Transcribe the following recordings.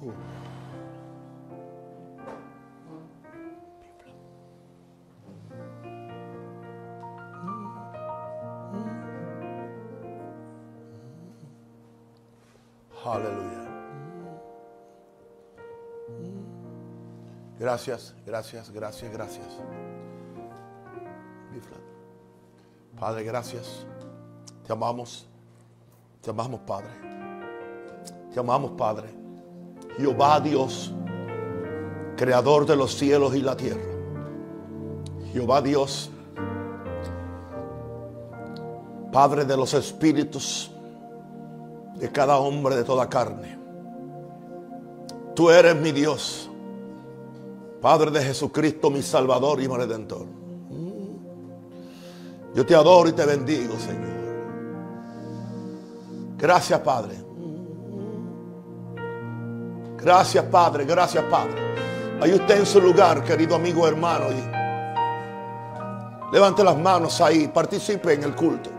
Aleluya. Gracias, gracias, gracias, gracias. Padre, gracias. Te amamos. Te amamos, Padre. Te amamos, Padre. Jehová Dios, creador de los cielos y la tierra. Jehová Dios, Padre de los espíritus de cada hombre de toda carne. Tú eres mi Dios, Padre de Jesucristo, mi Salvador y mi Redentor. Yo te adoro y te bendigo, Señor. Gracias, Padre. Gracias, Padre. Gracias, Padre. Ahí usted en su lugar, querido amigo hermano. Y levante las manos ahí. Participe en el culto.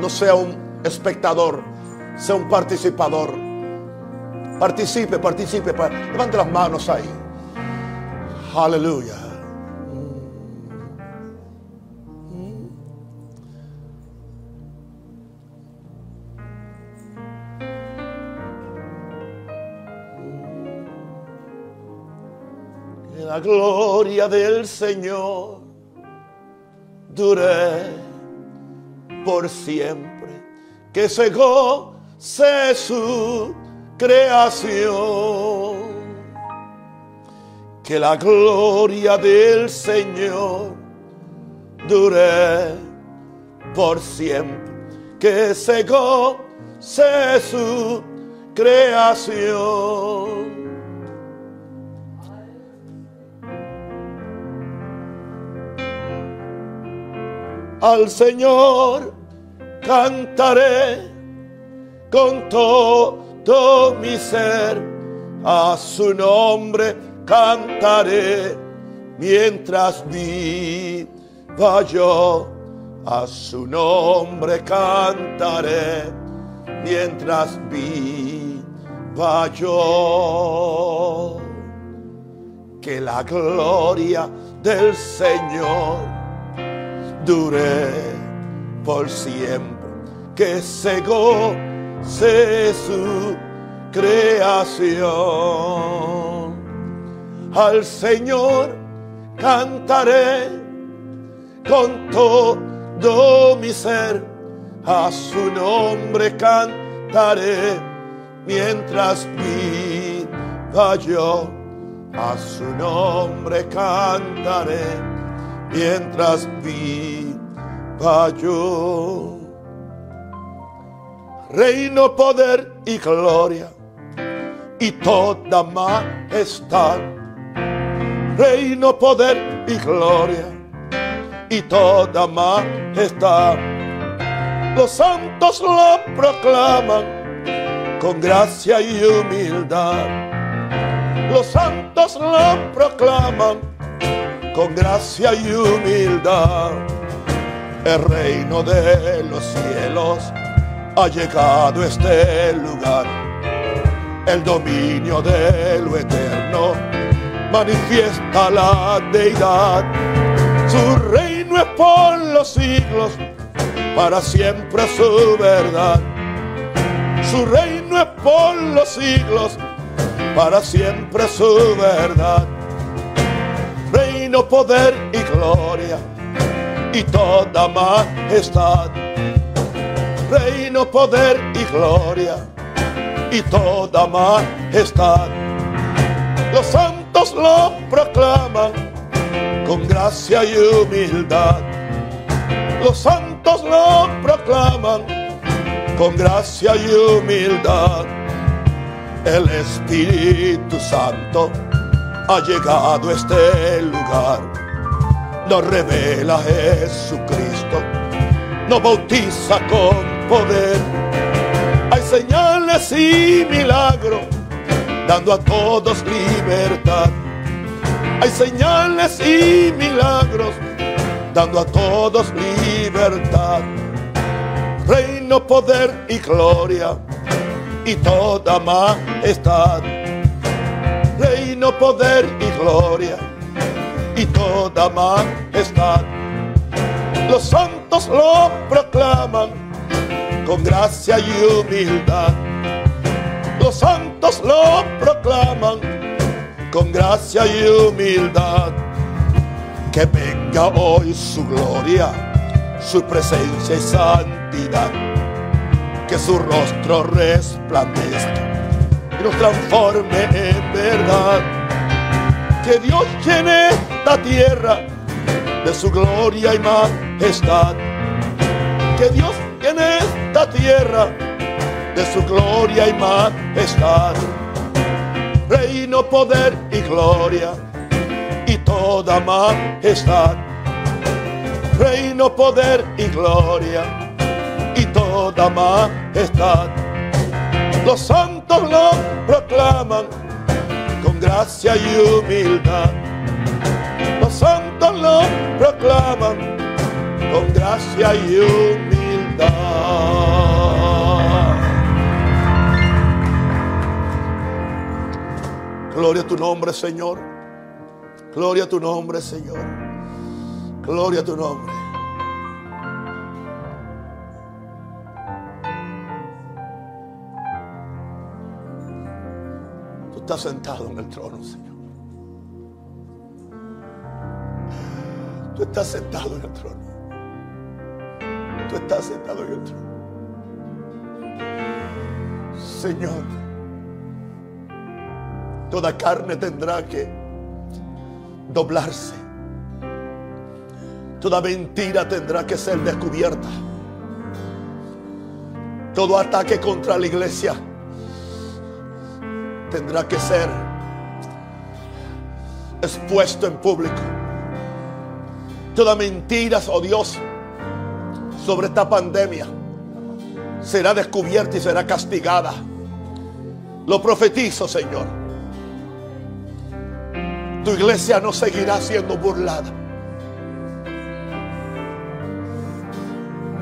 No sea un espectador sea un participador. Participe, participe. Levante las manos ahí. Aleluya. La gloria del Señor dure por siempre. Que se sé su creación. Que la gloria del Señor dure por siempre. Que se goce su creación. Al Señor cantaré con todo mi ser, a su nombre cantaré mientras viva yo, a su nombre cantaré mientras viva yo. Que la gloria del Señor dure por siempre, que se su creación. Al Señor cantaré con todo mi ser, a su nombre cantaré mientras viva yo. A su nombre cantaré mientras viva yo reino, poder y gloria y toda majestad. Reino, poder y gloria y toda majestad. Los santos lo proclaman con gracia y humildad. Los santos lo proclaman con gracia y humildad. El reino de los cielos ha llegado este lugar. El dominio de lo eterno manifiesta la deidad. Su reino es por los siglos, para siempre su verdad. Su reino es por los siglos, para siempre su verdad. Reino, poder y gloria y toda majestad reino, poder y gloria y toda majestad. Los santos lo proclaman con gracia y humildad. Los santos lo proclaman con gracia y humildad. El Espíritu Santo ha llegado este lugar. Nos revela Jesucristo, nos bautiza con poder. Hay señales y milagros, dando a todos libertad. Hay señales y milagros, dando a todos libertad. Reino, poder y gloria, y toda majestad. Poder y gloria y toda majestad. Los santos lo proclaman con gracia y humildad. Los santos lo proclaman con gracia y humildad. Que venga hoy su gloria, su presencia y santidad. Que su rostro resplandezca y nos transforme en verdad. Que Dios llene la tierra de su gloria y majestad. Que Dios llene esta tierra de su gloria y majestad. Reino, poder y gloria y toda majestad. Reino, poder y gloria y toda majestad. Los santos lo proclaman gracia y humildad. Los santos lo proclaman con gracia y humildad. Gloria a tu nombre, Señor. Gloria a tu nombre, Señor. Gloria a tu nombre. Estás sentado en el trono, Señor. Tú estás sentado en el trono. Tú estás sentado en el trono. Señor, toda carne tendrá que doblarse. Toda mentira tendrá que ser descubierta. Todo ataque contra la iglesia tendrá que ser expuesto en público. Toda mentira, oh Dios, sobre esta pandemia será descubierta y será castigada. Lo profetizo, Señor. Tu iglesia no seguirá siendo burlada.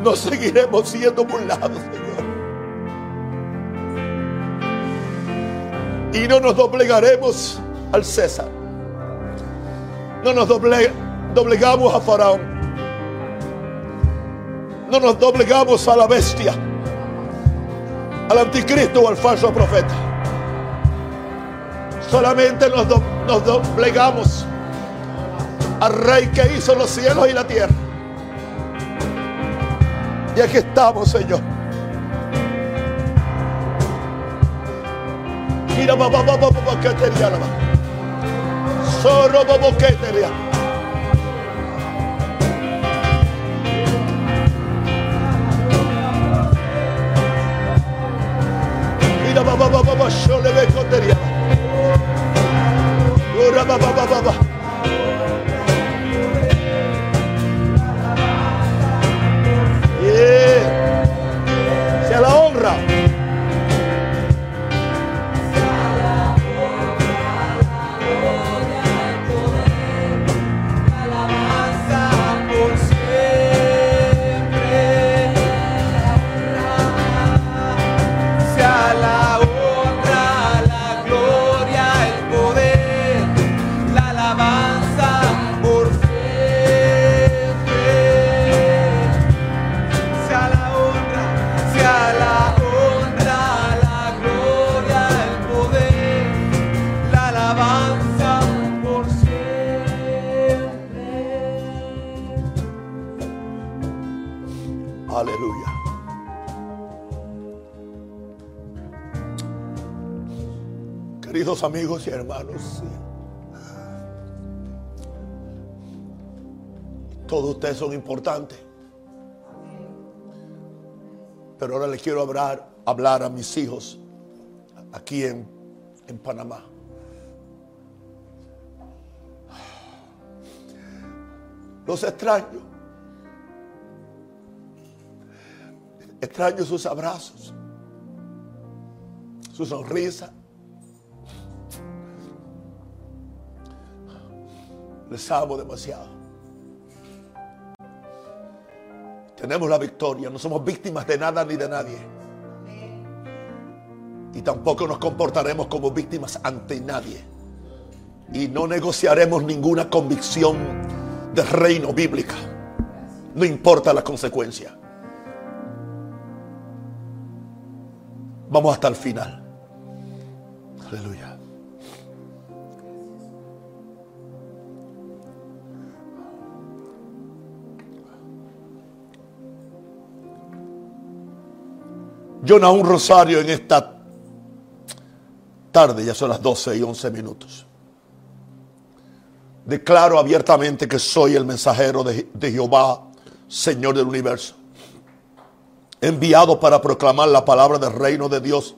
No seguiremos siendo burlados, Señor. Y no nos doblegaremos al César. No nos doble, doblegamos a Faraón. No nos doblegamos a la bestia, al anticristo o al falso profeta. Solamente nos, do, nos doblegamos al rey que hizo los cielos y la tierra. Y aquí estamos, Señor. Mira, Amigos y hermanos, todos ustedes son importantes. Pero ahora les quiero hablar, hablar a mis hijos aquí en, en Panamá. Los extraño. Extraño sus abrazos, su sonrisa. Les amo demasiado. Tenemos la victoria, no somos víctimas de nada ni de nadie. Y tampoco nos comportaremos como víctimas ante nadie. Y no negociaremos ninguna convicción de reino bíblica. No importa la consecuencia. Vamos hasta el final. Aleluya. Un rosario en esta tarde, ya son las 12 y 11 minutos. Declaro abiertamente que soy el mensajero de, de Jehová, Señor del universo, enviado para proclamar la palabra del reino de Dios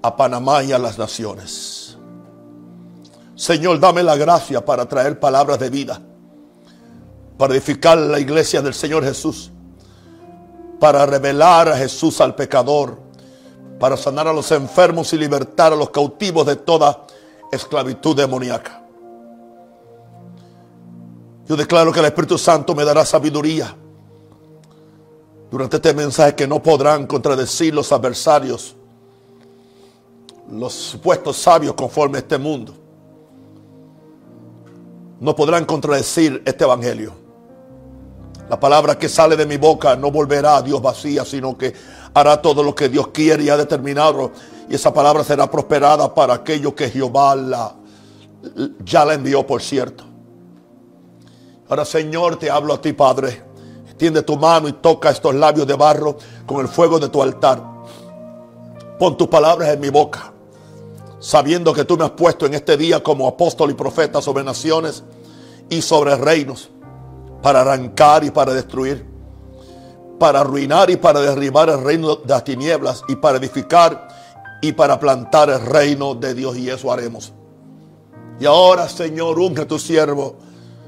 a Panamá y a las naciones. Señor, dame la gracia para traer palabras de vida, para edificar la iglesia del Señor Jesús, para revelar a Jesús al pecador, para sanar a los enfermos y libertar a los cautivos de toda esclavitud demoníaca. Yo declaro que el Espíritu Santo me dará sabiduría durante este mensaje que no podrán contradecir los adversarios, los supuestos sabios conforme a este mundo. No podrán contradecir este evangelio. La palabra que sale de mi boca no volverá a Dios vacía, sino que hará todo lo que Dios quiere y ha determinado. Y esa palabra será prosperada para aquellos que Jehová la, ya la envió, por cierto. Ahora, Señor, te hablo a ti, Padre. Extiende tu mano y toca estos labios de barro con el fuego de tu altar. Pon tus palabras en mi boca, sabiendo que tú me has puesto en este día como apóstol y profeta sobre naciones y sobre reinos para arrancar y para destruir, para arruinar y para derribar el reino de las tinieblas y para edificar y para plantar el reino de Dios y eso haremos. Y ahora, Señor, unge a tu siervo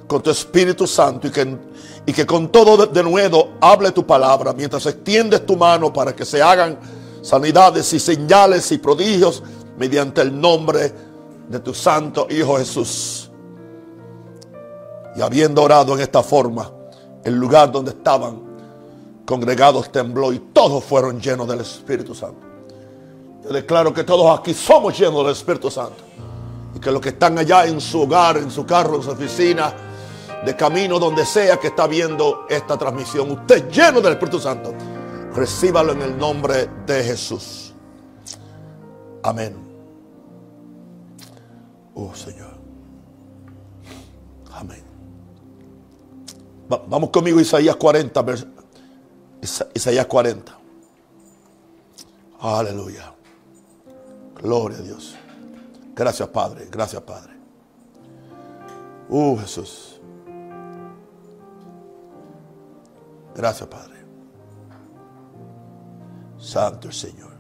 con tu Espíritu Santo y que, y que con todo de, nuevo hable tu palabra mientras extiendes tu mano para que se hagan sanidades y señales y prodigios mediante el nombre de tu Santo Hijo Jesús. Y habiendo orado en esta forma, el lugar donde estaban congregados tembló y todos fueron llenos del Espíritu Santo. Yo declaro que todos aquí somos llenos del Espíritu Santo. Y que los que están allá en su hogar, en su carro, en su oficina, de camino, donde sea que está viendo esta transmisión, usted lleno del Espíritu Santo, recíbalo en el nombre de Jesús. Amén. Oh Señor. Amén. Vamos conmigo Isaías 40, Isaías 40. Aleluya. Gloria a Dios. Gracias Padre, gracias Padre. Uh, Jesús. Gracias Padre. Santo el Señor.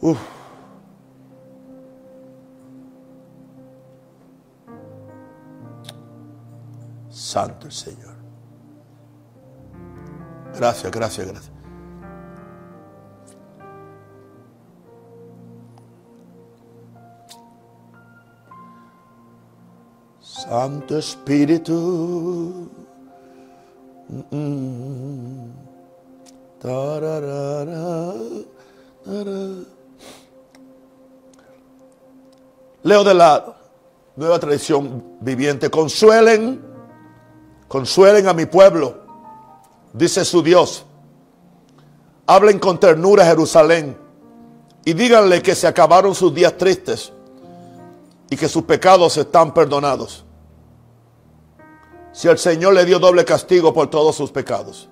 Uf. Santo Señor. Gracias, gracias, gracias. Santo Espíritu. Mm. Leo de la nueva tradición viviente. Consuelen, consuelen a mi pueblo, dice su Dios. Hablen con ternura a Jerusalén y díganle que se acabaron sus días tristes y que sus pecados están perdonados. Si el Señor le dio doble castigo por todos sus pecados.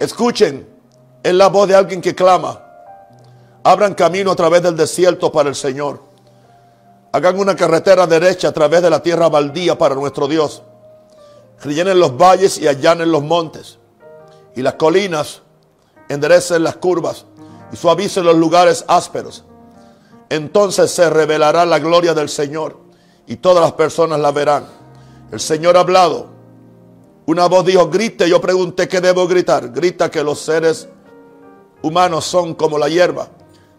Escuchen, es la voz de alguien que clama. Abran camino a través del desierto para el Señor. Hagan una carretera derecha a través de la tierra baldía para nuestro Dios. Rellenen los valles y allanen los montes. Y las colinas enderecen las curvas y suavicen los lugares ásperos. Entonces se revelará la gloria del Señor y todas las personas la verán. El Señor ha hablado. Una voz dijo, grite. Yo pregunté, ¿qué debo gritar? Grita que los seres humanos son como la hierba.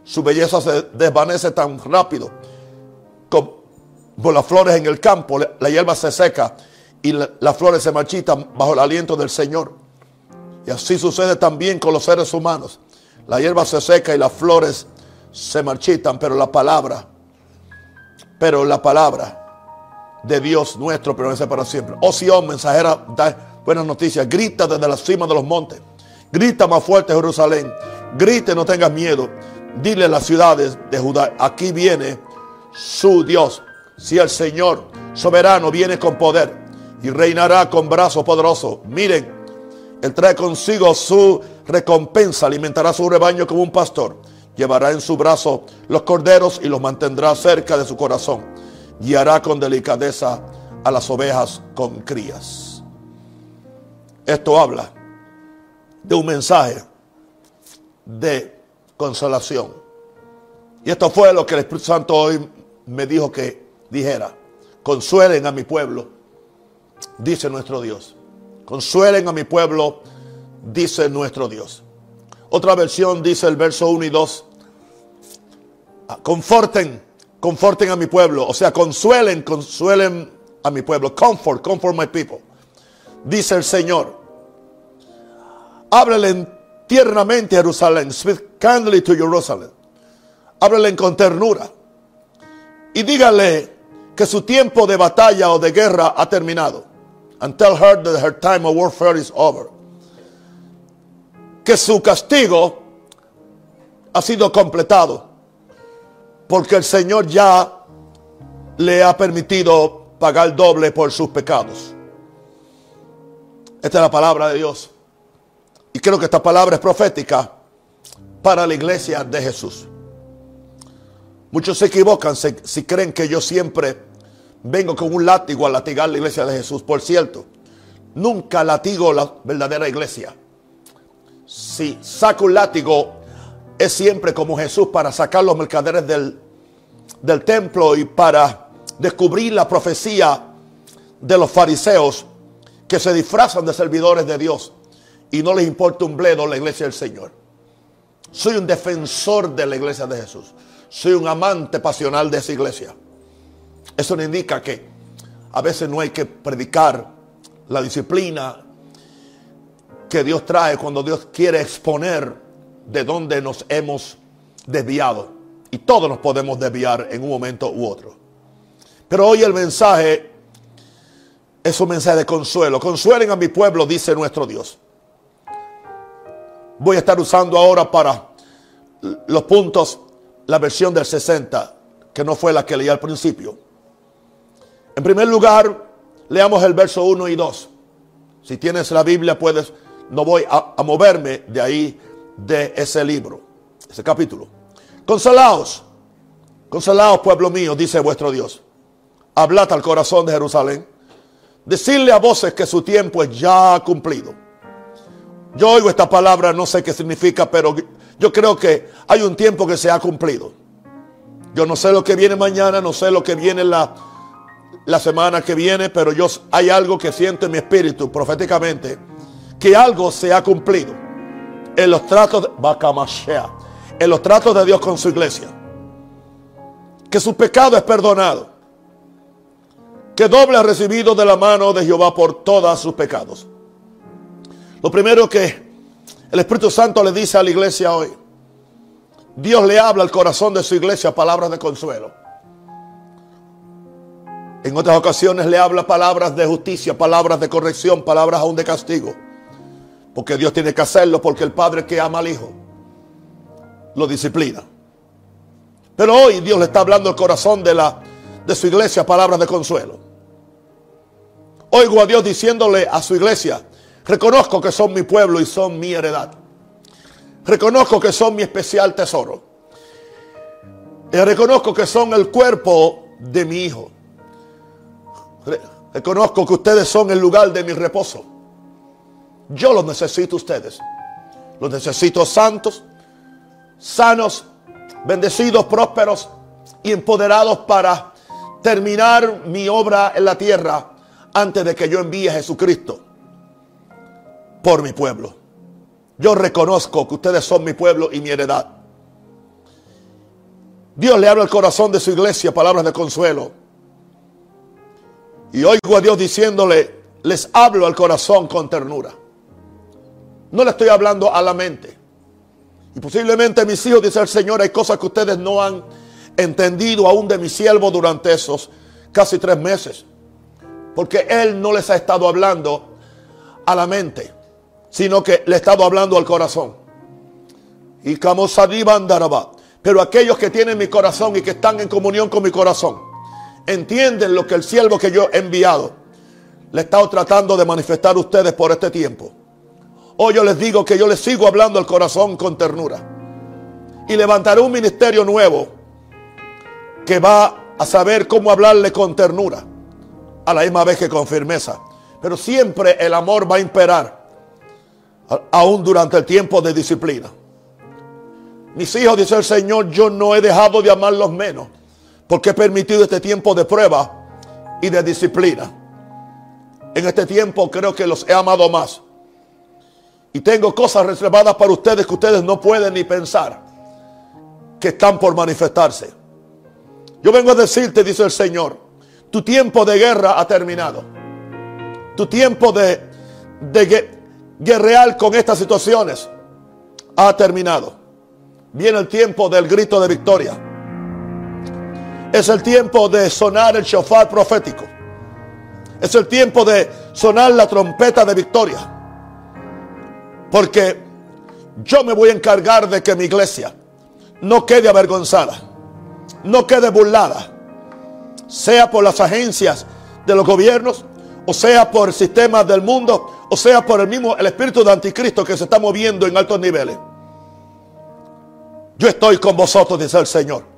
Su belleza se desvanece tan rápido como las flores en el campo. La hierba se seca y las flores se marchitan bajo el aliento del Señor. Y así sucede también con los seres humanos. La hierba se seca y las flores se marchitan, pero la palabra Pero la palabra de Dios nuestro permanece para siempre. Oh Sion, mensajera, da buenas noticias. Grita desde la cima de los montes. Grita más fuerte Jerusalén. Grite, no tengas miedo. Dile a las ciudades de Judá, aquí viene su Dios. Si el Señor soberano viene con poder y reinará con brazo poderoso. Miren, Él trae consigo su recompensa, alimentará su rebaño como un pastor. Llevará en su brazo los corderos y los mantendrá cerca de su corazón. Guiará con delicadeza a las ovejas con crías. Esto habla de un mensaje de consolación. Y esto fue lo que el Espíritu Santo hoy me dijo que dijera. Consuelen a mi pueblo, dice nuestro Dios. Consuelen a mi pueblo, dice nuestro Dios. Otra versión dice el verso 1 y 2. Conforten, conforten a mi pueblo. O sea, consuelen, consuelen a mi pueblo. Comfort, comfort my people. Dice el Señor. Háblele tiernamente a Jerusalén. Speak kindly to Jerusalem. Háblele con ternura. Y dígale que su tiempo de batalla o de guerra ha terminado. And tell her that her time of warfare is over. Que su castigo ha sido completado. Porque el Señor ya le ha permitido pagar doble por sus pecados. Esta es la palabra de Dios. Y creo que esta palabra es profética para la iglesia de Jesús. Muchos se equivocan si creen que yo siempre vengo con un látigo a latigar la iglesia de Jesús. Por cierto, nunca latigo la verdadera iglesia. Si saco un látigo, es siempre como Jesús para sacar los mercaderes del, del templo y para descubrir la profecía de los fariseos que se disfrazan de servidores de Dios y no les importa un bledo la iglesia del Señor. Soy un defensor de la iglesia de Jesús. Soy un amante pasional de esa iglesia. Eso no indica que a veces no hay que predicar la disciplina que Dios trae cuando Dios quiere exponer de dónde nos hemos desviado. Y todos nos podemos desviar en un momento u otro. Pero hoy el mensaje es un mensaje de consuelo. Consuelen a mi pueblo, dice nuestro Dios. Voy a estar usando ahora para los puntos la versión del 60, que no fue la que leí al principio. En primer lugar, leamos el verso 1 y 2. Si tienes la Biblia, puedes, no voy a, moverme de ahí, de ese libro, ese capítulo. Consolaos, consolaos pueblo mío, dice vuestro Dios. Hablad al corazón de Jerusalén. Decirle a voces que su tiempo es ya cumplido. Yo oigo esta palabra, no sé qué significa, pero yo creo que hay un tiempo que se ha cumplido. Yo no sé lo que viene mañana, no sé lo que viene la, la semana que viene, pero yo hay algo que siento en mi espíritu proféticamente, que algo se ha cumplido en los tratos de, en los tratos de Dios con su iglesia. Que su pecado es perdonado. Que doble ha recibido de la mano de Jehová por todos sus pecados. Lo primero que el Espíritu Santo le dice a la iglesia hoy. Dios le habla al corazón de su iglesia palabras de consuelo. En otras ocasiones le habla palabras de justicia, palabras de corrección, palabras aún de castigo. Porque Dios tiene que hacerlo porque el padre que ama al hijo lo disciplina. Pero hoy Dios le está hablando al corazón de, la, de su iglesia palabras de consuelo. Oigo a Dios diciéndole a su iglesia, Reconozco que son mi pueblo y son mi heredad. Reconozco que son mi especial tesoro. Y reconozco que son el cuerpo de mi hijo. Reconozco que ustedes son el lugar de mi reposo. Yo los necesito ustedes. Los necesito santos, sanos, bendecidos, prósperos y empoderados para terminar mi obra en la tierra antes de que yo envíe a Jesucristo por mi pueblo. Yo reconozco que ustedes son mi pueblo y mi heredad. Dios le habla al corazón de su iglesia palabras de consuelo. Y oigo a Dios diciéndole, les hablo al corazón con ternura. No le estoy hablando a la mente. Y posiblemente mis hijos, dice el Señor, hay cosas que ustedes no han entendido aún de mi siervo durante esos casi tres meses. Porque Él no les ha estado hablando a la mente, sino que le ha estado hablando al corazón. Y. Pero aquellos que tienen mi corazón y que están en comunión con mi corazón, entienden lo que el siervo que yo he enviado le estado tratando de manifestar a ustedes por este tiempo. Hoy yo les digo que yo les sigo hablando al corazón con ternura. Y levantaré un ministerio nuevo que va a saber cómo hablarle con ternura, a la misma vez que con firmeza. Pero siempre el amor va a imperar, aún durante el tiempo de disciplina. Mis hijos, dice el Señor, yo no he dejado de amarlos menos, porque he permitido este tiempo de prueba y de disciplina. En este tiempo creo que los he amado más. Y tengo cosas reservadas para ustedes que ustedes no pueden ni pensar que están por manifestarse. Yo vengo a decirte, dice el Señor, tu tiempo de guerra ha terminado. Tu tiempo de, de guerrear con estas situaciones ha terminado. Viene el tiempo del grito de victoria. Es el tiempo de sonar el shofar profético. Es el tiempo de sonar la trompeta de victoria. Porque yo me voy a encargar de que mi iglesia no quede avergonzada, no quede burlada, sea por las agencias de los gobiernos, o sea por el sistema del mundo, o sea por el mismo el espíritu de anticristo que se está moviendo en altos niveles. Yo estoy con vosotros, dice el Señor.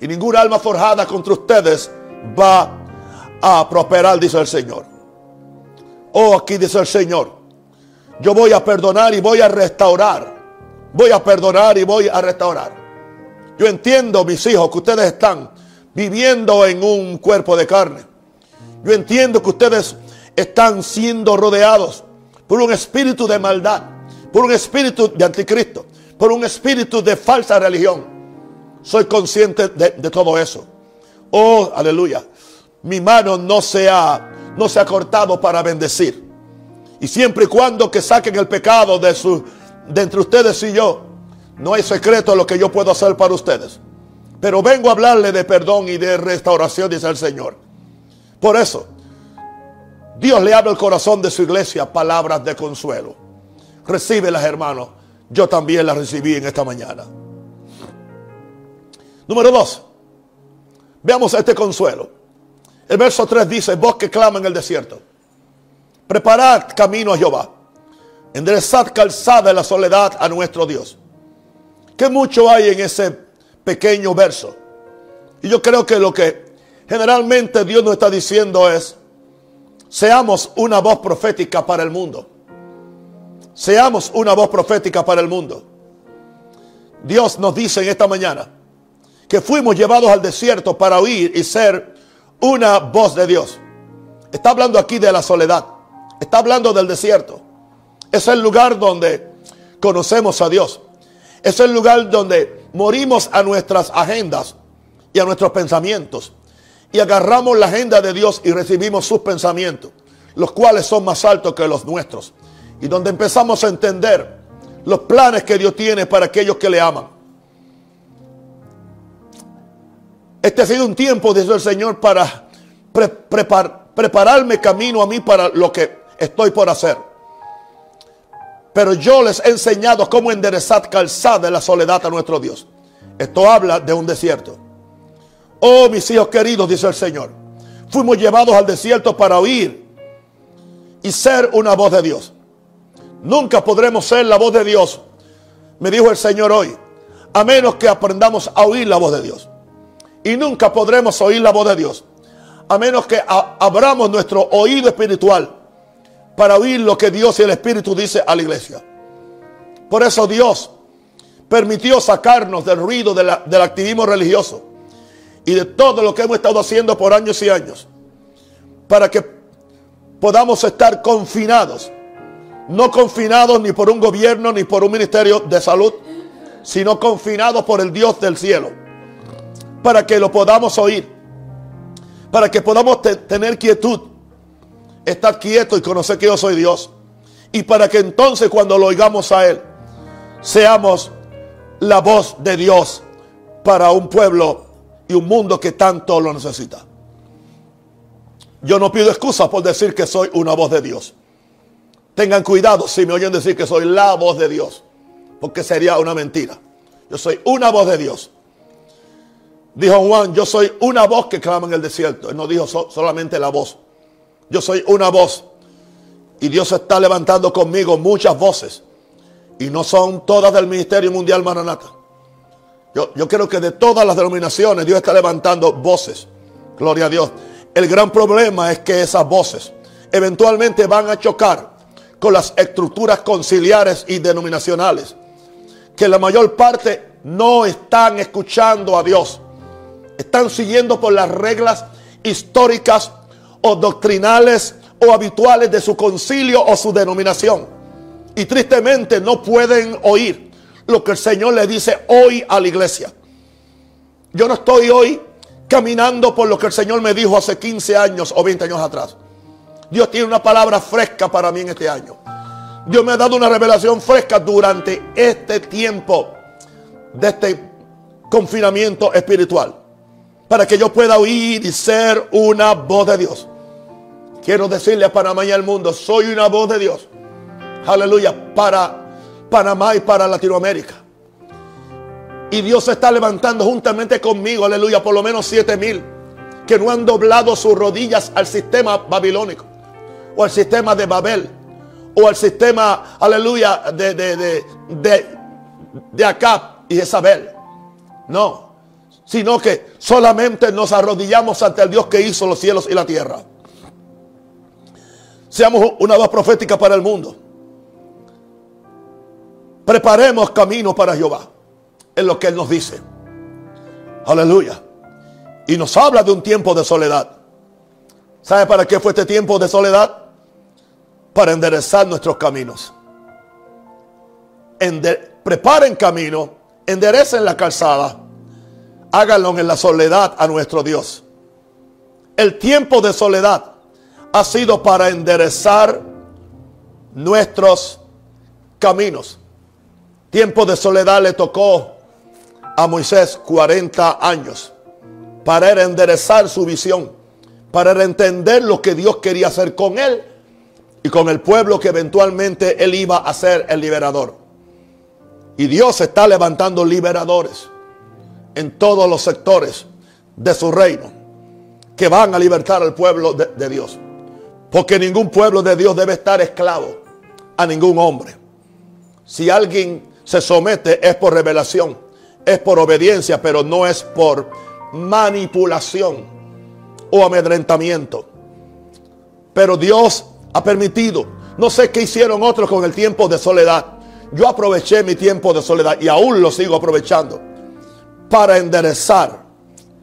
Y ninguna alma forjada contra ustedes va a prosperar, dice el Señor. Oh, aquí dice el Señor. Yo voy a perdonar y voy a restaurar. Voy a perdonar y voy a restaurar. Yo entiendo, mis hijos, que ustedes están viviendo en un cuerpo de carne. Yo entiendo que ustedes están siendo rodeados por un espíritu de maldad, por un espíritu de anticristo por un espíritu de falsa religión. Soy consciente de, todo eso. Oh, aleluya. Mi mano no se, ha, no se ha cortado para bendecir. Y siempre y cuando que saquen el pecado de, su, de entre ustedes y yo, no hay secreto lo que yo puedo hacer para ustedes. Pero vengo a hablarle de perdón y de restauración, dice el Señor. Por eso, Dios le habla al corazón de su iglesia palabras de consuelo. Recíbelas, hermanos yo también la recibí en esta mañana. Número dos, veamos este consuelo. El verso 3 dice, vos que clama en el desierto, preparad camino a Jehová, enderezad calzada en la soledad a nuestro Dios. Qué mucho hay en ese pequeño verso. Y yo creo que lo que generalmente Dios nos está diciendo es, seamos una voz profética para el mundo. Seamos una voz profética para el mundo. Dios nos dice en esta mañana que fuimos llevados al desierto para oír y ser una voz de Dios. Está hablando aquí de la soledad. Está hablando del desierto. Es el lugar donde conocemos a Dios. Es el lugar donde morimos a nuestras agendas y a nuestros pensamientos. Y agarramos la agenda de Dios y recibimos sus pensamientos, los cuales son más altos que los nuestros y donde empezamos a entender los planes que Dios tiene para aquellos que le aman. Este ha sido un tiempo, dice el Señor, para prepararme camino a mí para lo que estoy por hacer. Pero yo les he enseñado cómo enderezar calzada en la soledad a nuestro Dios. Esto habla de un desierto. Oh, mis hijos queridos, dice el Señor, fuimos llevados al desierto para oír y ser una voz de Dios. Nunca podremos ser la voz de Dios, me dijo el Señor hoy, a menos que aprendamos a oír la voz de Dios. Y nunca podremos oír la voz de Dios, a menos que abramos nuestro oído espiritual para oír lo que Dios y el Espíritu dice a la iglesia. Por eso Dios permitió sacarnos del ruido del activismo religioso y de todo lo que hemos estado haciendo por años y años, para que podamos estar confinados no confinados ni por un gobierno ni por un ministerio de salud, sino confinados por el Dios del cielo, para que lo podamos oír, para que podamos tener quietud, estar quieto y conocer que yo soy Dios, y para que entonces cuando lo oigamos a Él, seamos la voz de Dios para un pueblo y un mundo que tanto lo necesita. Yo no pido excusas por decir que soy una voz de Dios. Tengan cuidado si me oyen decir que soy la voz de Dios, porque sería una mentira. Yo soy una voz de Dios. Dijo Juan, yo soy una voz que clama en el desierto. Él no dijo solamente la voz. Yo soy una voz. Y Dios está levantando conmigo muchas voces. Y no son todas del Ministerio Mundial Maranata. Yo, yo creo que de todas las denominaciones Dios está levantando voces. Gloria a Dios. El gran problema es que esas voces eventualmente van a chocar con las estructuras conciliares y denominacionales. Que la mayor parte no están escuchando a Dios. Están siguiendo por las reglas históricas o doctrinales o habituales de su concilio o su denominación. Y tristemente no pueden oír lo que el Señor le dice hoy a la iglesia. Yo no estoy hoy caminando por lo que el Señor me dijo hace 15 años o 20 años atrás. Dios tiene una palabra fresca para mí en este año. Dios me ha dado una revelación fresca durante este tiempo de este confinamiento espiritual. Para que yo pueda oír y ser una voz de Dios. Quiero decirle a Panamá y al mundo, soy una voz de Dios. Aleluya. Para Panamá y para Latinoamérica. Y Dios se está levantando juntamente conmigo, aleluya, por lo menos siete mil que no han doblado sus rodillas al sistema babilónico o al sistema de Babel o al sistema, aleluya, de, de, de, de, Acab y Isabel. No, sino que solamente nos arrodillamos ante el Dios que hizo los cielos y la tierra. Seamos una voz profética para el mundo. Preparemos camino para Jehová. Es lo que Él nos dice. Aleluya. Y nos habla de un tiempo de soledad. ¿Sabe para qué fue este tiempo de soledad? Para enderezar nuestros caminos. preparen camino, enderecen la calzada, háganlo en la soledad a nuestro Dios. El tiempo de soledad ha sido para enderezar nuestros caminos. Tiempo de soledad le tocó a Moisés 40 años para enderezar su visión, para entender lo que Dios quería hacer con él y con el pueblo que eventualmente él iba a ser el liberador. Y Dios está levantando liberadores en todos los sectores de su reino que van a libertar al pueblo de, Dios. Porque ningún pueblo de Dios debe estar esclavo a ningún hombre. Si alguien se somete es por revelación, es por obediencia, pero no es por manipulación o amedrentamiento. Pero Dios ha permitido, no sé qué hicieron otros con el tiempo de soledad. Yo aproveché mi tiempo de soledad y aún lo sigo aprovechando para enderezar,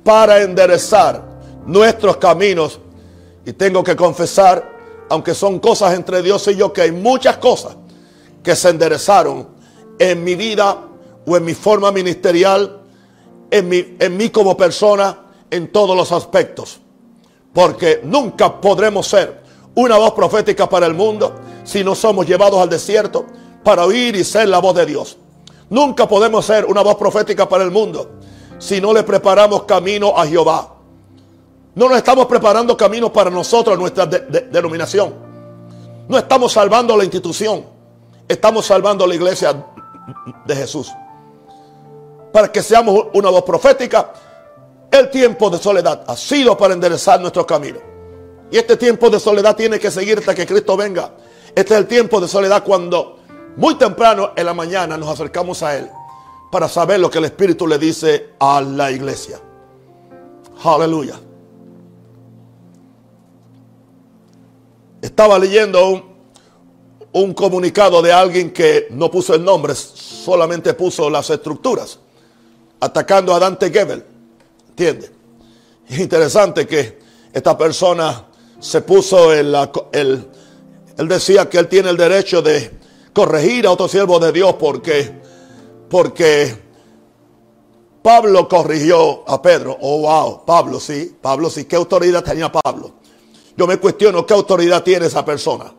para enderezar nuestros caminos y tengo que confesar, aunque son cosas entre Dios y yo, que hay muchas cosas que se enderezaron en mi vida o en mi forma ministerial, en mí, en mí como persona, en todos los aspectos. Porque nunca podremos ser una voz profética para el mundo si no somos llevados al desierto para oír y ser la voz de Dios. Nunca podemos ser una voz profética para el mundo si no le preparamos camino a Jehová. No nos estamos preparando caminos para nosotros, nuestra denominación. No estamos salvando la institución. Estamos salvando la iglesia de Jesús. Para que seamos una voz profética, el tiempo de soledad ha sido para enderezar nuestro camino. Y este tiempo de soledad tiene que seguir hasta que Cristo venga. Este es el tiempo de soledad cuando muy temprano en la mañana nos acercamos a Él para saber lo que el Espíritu le dice a la iglesia. Aleluya. Estaba leyendo un, un, comunicado de alguien que no puso el nombre, solamente puso las estructuras, atacando a Dante Gebel. ¿Entiende? Es interesante que esta persona se puso en la... El, él decía que él tiene el derecho de corregir a otro siervo de Dios porque, porque Pablo corrigió a Pedro. Oh, wow, Pablo sí, Pablo sí. ¿Qué autoridad tenía Pablo? Yo me cuestiono qué autoridad tiene esa persona.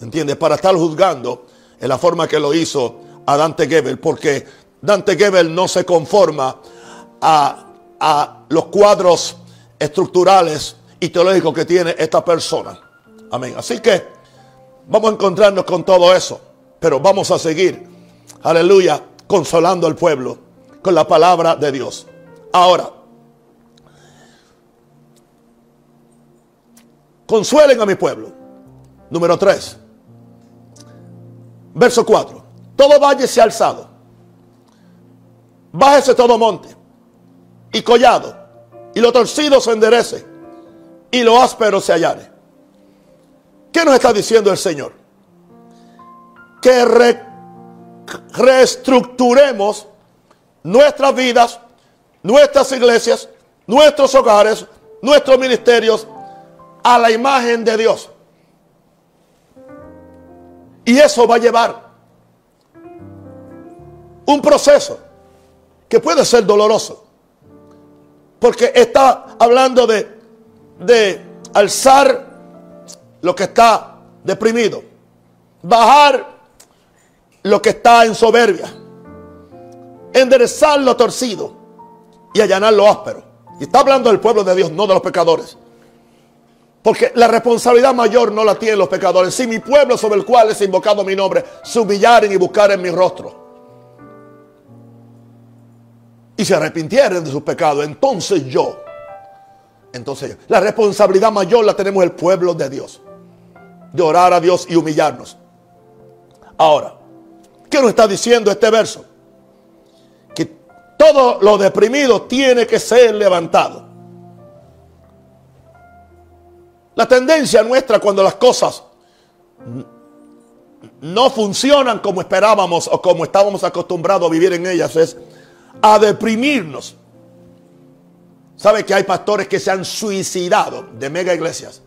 ¿Entiendes? Para estar juzgando en la forma que lo hizo a Dante Gebel. Porque Dante Gebel no se conforma a a los cuadros estructurales y teológicos que tiene esta persona. Amén. Así que vamos a encontrarnos con todo eso, pero vamos a seguir, aleluya, consolando al pueblo con la palabra de Dios. Ahora, consuelen a mi pueblo. Número 3. Verso 4. Todo valle se ha alzado. Bájese todo monte y collado, y lo torcido se enderece, y lo áspero se hallare. ¿Qué nos está diciendo el Señor? Que reestructuremos nuestras vidas, nuestras iglesias, nuestros hogares, nuestros ministerios a la imagen de Dios. Y eso va a llevar un proceso que puede ser doloroso. Porque está hablando de, de alzar lo que está deprimido, bajar lo que está en soberbia, enderezar lo torcido y allanar lo áspero. Y está hablando del pueblo de Dios, no de los pecadores. Porque la responsabilidad mayor no la tienen los pecadores. Si mi pueblo sobre el cual es invocado mi nombre se humillaren y buscaren mi rostro y se arrepintieren de sus pecados, entonces yo, entonces yo, la responsabilidad mayor la tenemos el pueblo de Dios de orar a Dios y humillarnos. Ahora, ¿qué nos está diciendo este verso? Que todo lo deprimido tiene que ser levantado. La tendencia nuestra cuando las cosas no funcionan como esperábamos o como estábamos acostumbrados a vivir en ellas es a deprimirnos. ¿Sabe que hay pastores que se han suicidado de mega iglesias?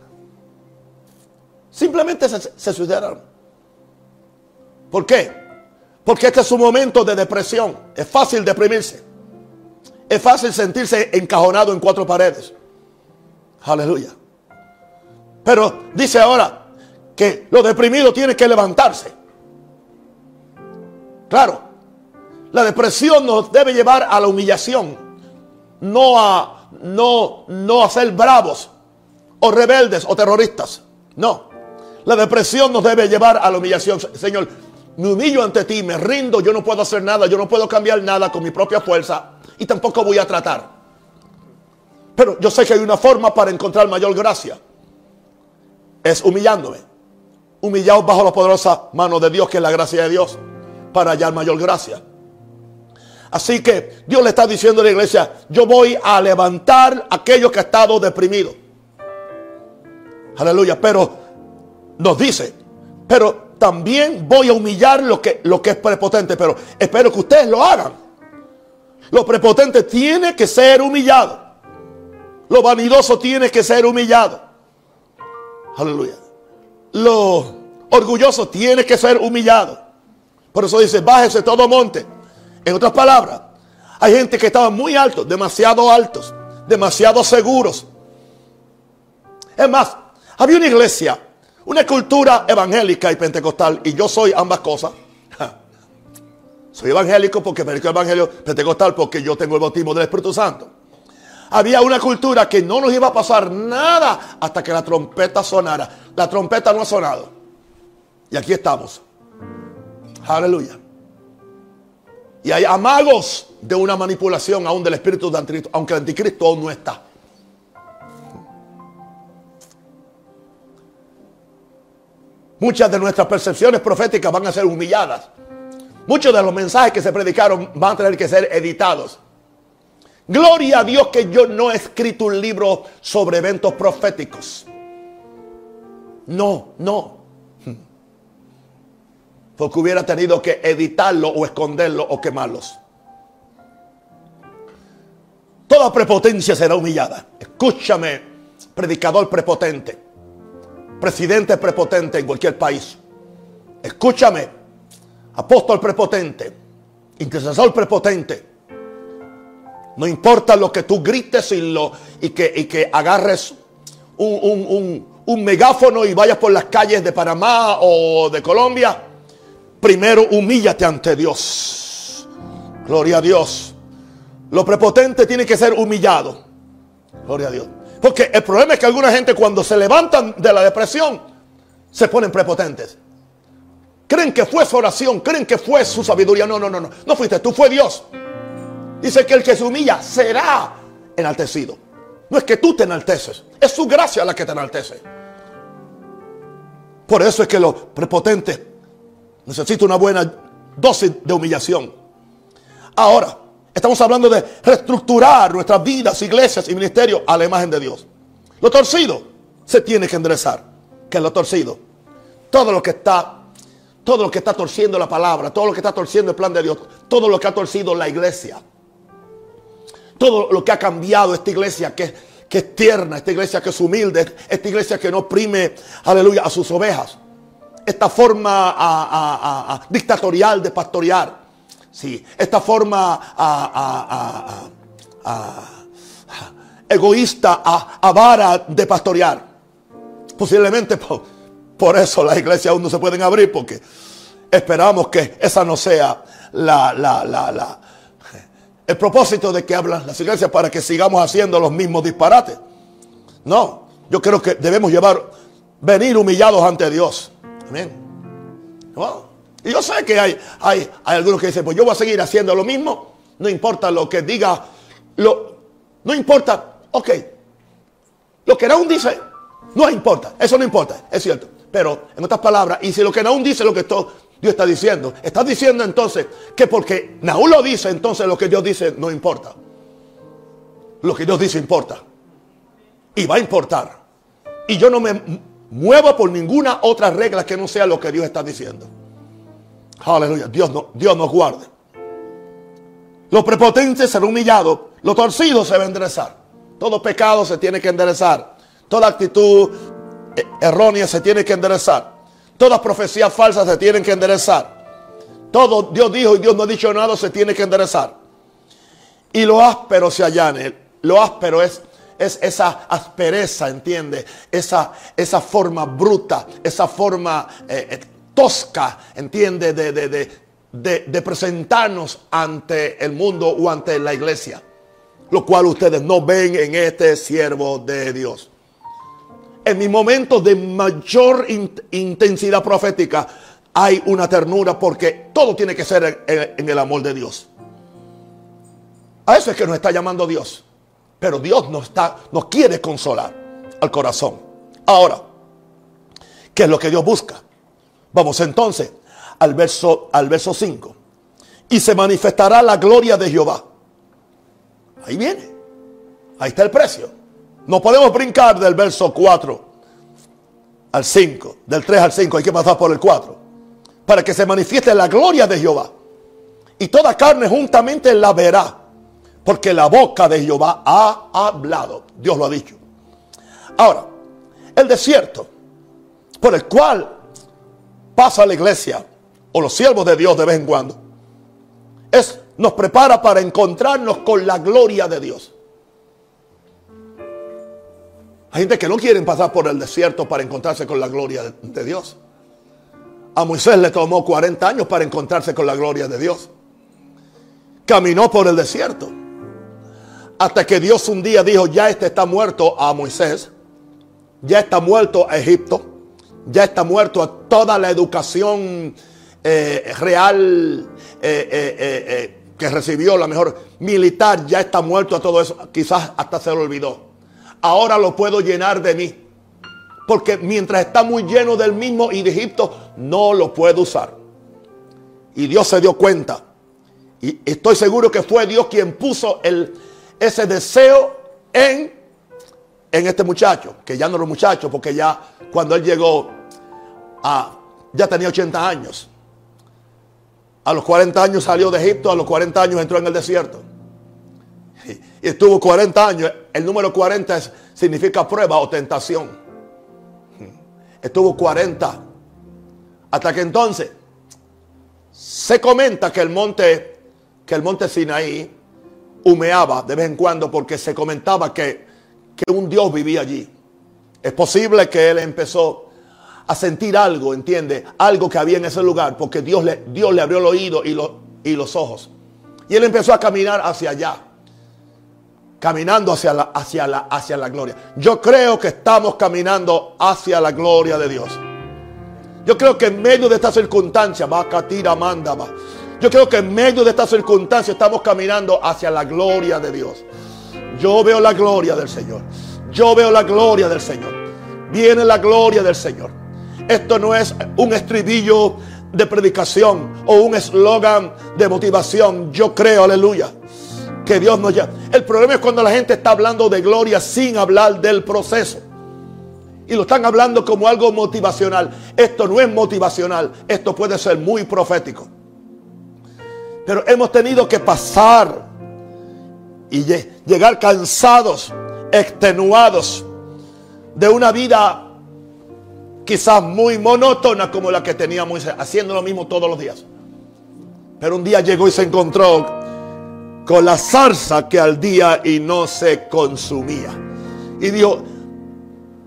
Simplemente se, se suicidaron. ¿Por qué? Porque este es un momento de depresión. Es fácil deprimirse. Es fácil sentirse encajonado en cuatro paredes. Aleluya. Pero dice ahora que lo deprimido tiene que levantarse. Claro, la depresión nos debe llevar a la humillación, no a no no a ser bravos o rebeldes o terroristas. No. La depresión nos debe llevar a la humillación. Señor, me humillo ante ti, me rindo, yo no puedo hacer nada, yo no puedo cambiar nada con mi propia fuerza y tampoco voy a tratar. Pero yo sé que hay una forma para encontrar mayor gracia. Es humillándome. Humillados bajo la poderosa mano de Dios, que es la gracia de Dios, para hallar mayor gracia. Así que Dios le está diciendo a la iglesia, yo voy a levantar a aquellos que han estado deprimidos. Aleluya. Pero nos dice, pero también voy a humillar lo que, lo que es prepotente, pero espero que ustedes lo hagan. Lo prepotente tiene que ser humillado. Lo vanidoso tiene que ser humillado. Aleluya. Lo orgulloso tiene que ser humillado. Por eso dice, bájese todo monte. En otras palabras, hay gente que estaba muy alto, demasiado altos, demasiado seguros. Es más, había una iglesia una cultura evangélica y pentecostal, y yo soy ambas cosas. Soy evangélico porque predico el evangelio pentecostal porque yo tengo el bautismo del Espíritu Santo. Había una cultura que no nos iba a pasar nada hasta que la trompeta sonara. La trompeta no ha sonado. Y aquí estamos. Aleluya. Y hay amagos de una manipulación aún del espíritu de anticristo, aunque el anticristo aún no está. Muchas de nuestras percepciones proféticas van a ser humilladas. Muchos de los mensajes que se predicaron van a tener que ser editados. Gloria a Dios que yo no he escrito un libro sobre eventos proféticos. No, no. Porque hubiera tenido que editarlo o esconderlo o quemarlos. Toda prepotencia será humillada. Escúchame, predicador prepotente presidente prepotente en cualquier país. Escúchame, apóstol prepotente, intercesor prepotente. No importa lo que tú grites y, lo, y, que, y que agarres un, un megáfono y vayas por las calles de Panamá o de Colombia. Primero humíllate ante Dios. Gloria a Dios. Los prepotentes tienen que ser humillados. Gloria a Dios. Porque el problema es que alguna gente cuando se levantan de la depresión se ponen prepotentes. Creen que fue su oración, creen que fue su sabiduría. No, no, no, no. No fuiste tú, fue Dios. Dice que el que se humilla será enaltecido. No es que tú te enalteces, es su gracia la que te enaltece. Por eso es que los prepotentes necesitan una buena dosis de humillación. Ahora, estamos hablando de reestructurar nuestras vidas, iglesias y ministerios a la imagen de Dios. Lo torcido se tiene que enderezar. Que es lo torcido? Todo lo que está, todo lo que está torciendo la palabra, todo lo que está torciendo el plan de Dios, todo lo que ha torcido la iglesia. Todo lo que ha cambiado esta iglesia que, es tierna, esta iglesia que es humilde, esta iglesia que no oprime, aleluya, a sus ovejas. Esta forma dictatorial de pastorear. Sí, esta forma a- a- a- egoísta, a- avara de pastorear. Posiblemente por, por eso las iglesias aún no se pueden abrir porque esperamos que esa no sea la, la, la, la- el propósito de que hablan las iglesias para que sigamos haciendo los mismos disparates. No, yo creo que debemos llevar, venir humillados ante Dios. Amén. Y yo sé que hay, hay, hay algunos que dicen, pues yo voy a seguir haciendo lo mismo. No importa lo que diga, lo, no importa, ok. Lo que Naúm dice, no importa, eso no importa, es cierto. Pero en otras palabras, y si lo que Naúm dice, lo que todo Dios está diciendo, está diciendo entonces que porque Naúm lo dice, entonces lo que Dios dice no importa. Lo que Dios dice importa. Y va a importar. Y yo no me muevo por ninguna otra regla que no sea lo que Dios está diciendo. Aleluya. Dios, no, Dios nos guarde. Los prepotentes serán humillados. Los torcidos se van a enderezar. Todo pecado se tiene que enderezar. Toda actitud eh, errónea se tiene que enderezar. Todas profecías falsas se tienen que enderezar. Todo Dios dijo y Dios no ha dicho nada se tiene que enderezar. Y lo áspero se allane. Lo áspero es, es esa aspereza, ¿entiende? Esa, esa forma bruta, esa forma eh, eh, tosca, ¿entiende? De, de, de, de, presentarnos ante el mundo o ante la iglesia. Lo cual ustedes no ven en este siervo de Dios. En mis momentos de mayor in- intensidad profética hay una ternura porque todo tiene que ser en el amor de Dios. A eso es que nos está llamando Dios. Pero Dios nos, está, nos quiere consolar al corazón. Ahora, ¿qué es lo que Dios busca? Vamos entonces al verso, al verso 5. Y se manifestará la gloria de Jehová. Ahí viene. Ahí está el precio. No podemos brincar del verso 4 al 5. Del 3 al 5 hay que pasar por el 4. Para que se manifieste la gloria de Jehová. Y toda carne juntamente la verá. Porque la boca de Jehová ha hablado. Dios lo ha dicho. Ahora, el desierto por el cual pasa la iglesia o los siervos de Dios de vez en cuando es nos prepara para encontrarnos con la gloria de Dios. Hay gente que no quieren pasar por el desierto para encontrarse con la gloria de Dios. A Moisés le tomó 40 años para encontrarse con la gloria de Dios. Caminó por el desierto. Hasta que Dios un día dijo, ya este está muerto a Moisés. Ya está muerto a Egipto. Ya está muerto a toda la educación eh, real eh, eh, que recibió, la mejor militar. Ya está muerto a todo eso. Quizás hasta se lo olvidó. Ahora lo puedo llenar de mí. Porque mientras está muy lleno del mismo y de Egipto, no lo puedo usar. Y Dios se dio cuenta. Y estoy seguro que fue Dios quien puso el, ese deseo en, en este muchacho. Que ya no era muchacho, porque ya cuando él llegó, a, ya tenía 80 años. A los 40 años salió de Egipto, a los 40 años entró en el desierto. Y estuvo 40 años. El número 40 es, significa prueba o tentación. Estuvo 40. Hasta que entonces se comenta que el monte, que el monte Sinaí humeaba de vez en cuando porque se comentaba que, que un Dios vivía allí. Es posible que él empezó a sentir algo, entiende, algo que había en ese lugar, porque Dios le, Dios le abrió el oído y, lo- y los ojos. Y él empezó a caminar hacia allá. caminando hacia la, hacia, la, hacia la gloria. Yo creo que estamos caminando hacia la gloria de Dios. Yo creo que en medio de esta circunstancia. Yo creo que en medio de esta circunstancia estamos caminando hacia la gloria de Dios. Yo veo la gloria del Señor. Yo veo la gloria del Señor. Viene la gloria del Señor. Esto no es un estribillo de predicación o un eslogan de motivación. Yo creo, aleluya, que Dios nos llama. El problema es cuando la gente está hablando de gloria sin hablar del proceso. Y lo están hablando como algo motivacional. Esto no es motivacional. Esto puede ser muy profético. Pero hemos tenido que pasar y llegar cansados, extenuados de una vida quizás muy monótona como la que teníamos haciendo lo mismo todos los días. Pero un día llegó y se encontró con la zarza que al día y no se consumía. Y dijo,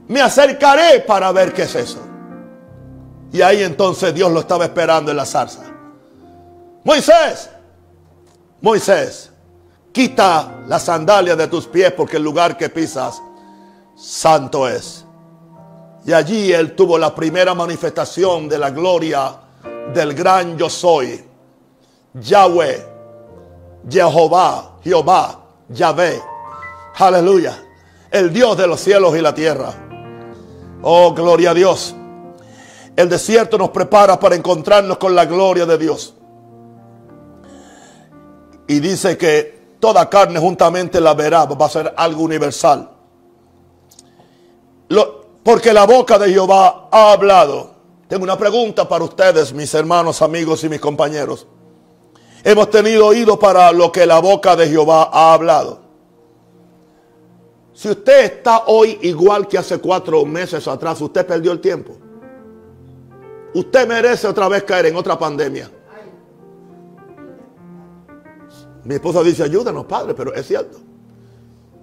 me acercaré para ver qué es eso. Y ahí entonces Dios lo estaba esperando en la zarza. Moisés, Moisés, quita la sandalia de tus pies porque el lugar que pisas santo es. Y allí él tuvo la primera manifestación de la gloria del gran yo soy. Yahweh, Jehová, Jehová, Yahvé. Aleluya. El Dios de los cielos y la tierra. Oh, gloria a Dios. El desierto nos prepara para encontrarnos con la gloria de Dios. Y dice que toda carne juntamente la verá, va a ser algo universal. porque la boca de Jehová ha hablado. Tengo una pregunta para ustedes, mis hermanos, amigos y mis compañeros. Hemos tenido oído para lo que la boca de Jehová ha hablado. Si usted está hoy igual que hace cuatro meses atrás, usted perdió el tiempo. Usted merece otra vez caer en otra pandemia. Mi esposa dice, ayúdanos, padre, pero es cierto.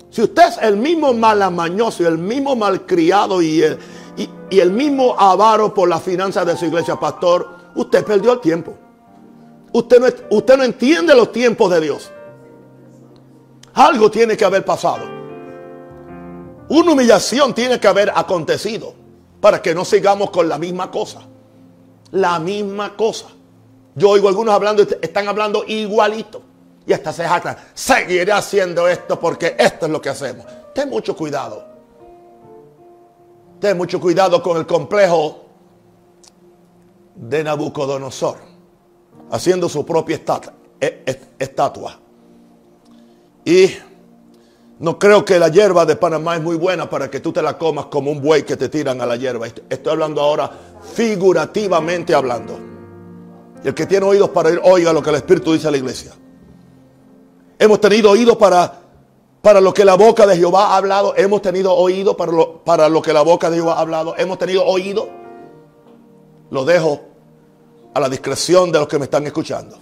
Si usted es el mismo malamañoso el mismo malcriado y el, y, el mismo avaro por las finanzas de su iglesia, pastor, usted perdió el tiempo. Usted no, usted no entiende los tiempos de Dios. Algo tiene que haber pasado. Una humillación tiene que haber acontecido para que no sigamos con la misma cosa. La misma cosa. Yo oigo algunos hablando, están hablando igualito. Y hasta se jactan. Seguiré haciendo esto porque esto es lo que hacemos. Ten mucho cuidado. Ten mucho cuidado con el complejo de Nabucodonosor. Haciendo su propia e, estatua. Y no creo que la hierba de Panamá es muy buena para que tú te la comas como un buey que te tiran a la hierba. Estoy hablando ahora figurativamente hablando. Y el que tiene oídos para oír, oiga lo que el Espíritu dice a la iglesia. Hemos tenido oído para, para lo que la boca de Jehová ha hablado. Hemos tenido oído para lo, para lo que la boca de Jehová ha hablado. Hemos tenido oído. Lo dejo a la discreción de los que me están escuchando.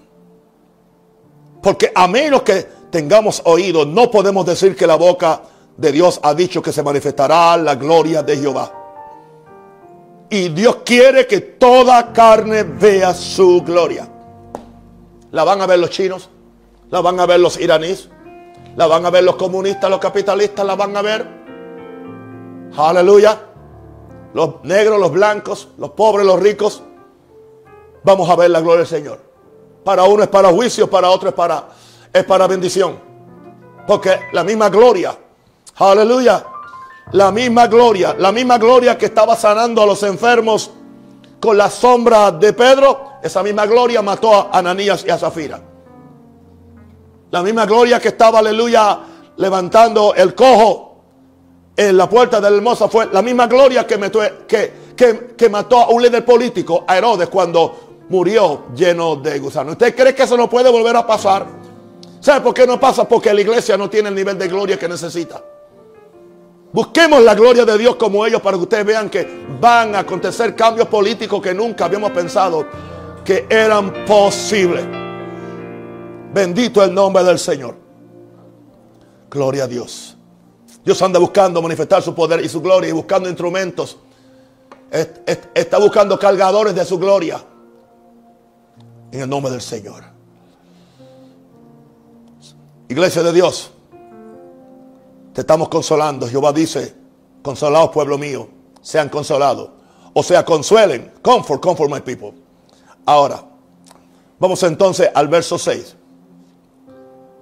Porque a menos que tengamos oído, no podemos decir que la boca de Dios ha dicho que se manifestará la gloria de Jehová. Y Dios quiere que toda carne vea su gloria. ¿La van a ver los chinos? La van a ver los iraníes, la van a ver los comunistas, los capitalistas, la van a ver. Aleluya. Los negros, los blancos, los pobres, los ricos. Vamos a ver la gloria del Señor. Para uno es para juicio, para otro es para, es para bendición. Porque la misma gloria, aleluya, la misma gloria, la misma gloria que estaba sanando a los enfermos con la sombra de Pedro, esa misma gloria mató a Ananías y a Zafira. La misma gloria que estaba, aleluya, levantando el cojo en la puerta de la hermosa fue la misma gloria que, que, que, mató a un líder político, a Herodes, cuando murió lleno de gusanos. ¿Usted cree que eso no puede volver a pasar? ¿Sabe por qué no pasa? Porque la iglesia no tiene el nivel de gloria que necesita. Busquemos la gloria de Dios como ellos para que ustedes vean que van a acontecer cambios políticos que nunca habíamos pensado que eran posibles. Bendito el nombre del Señor. Gloria a Dios. Dios anda buscando manifestar su poder y su gloria y buscando instrumentos. Está buscando cargadores de su gloria. En el nombre del Señor. Iglesia de Dios. Te estamos consolando. Jehová dice, consolados pueblo mío, sean consolados. O sea, consuelen. Comfort, comfort my people. Ahora, vamos entonces al verso 6.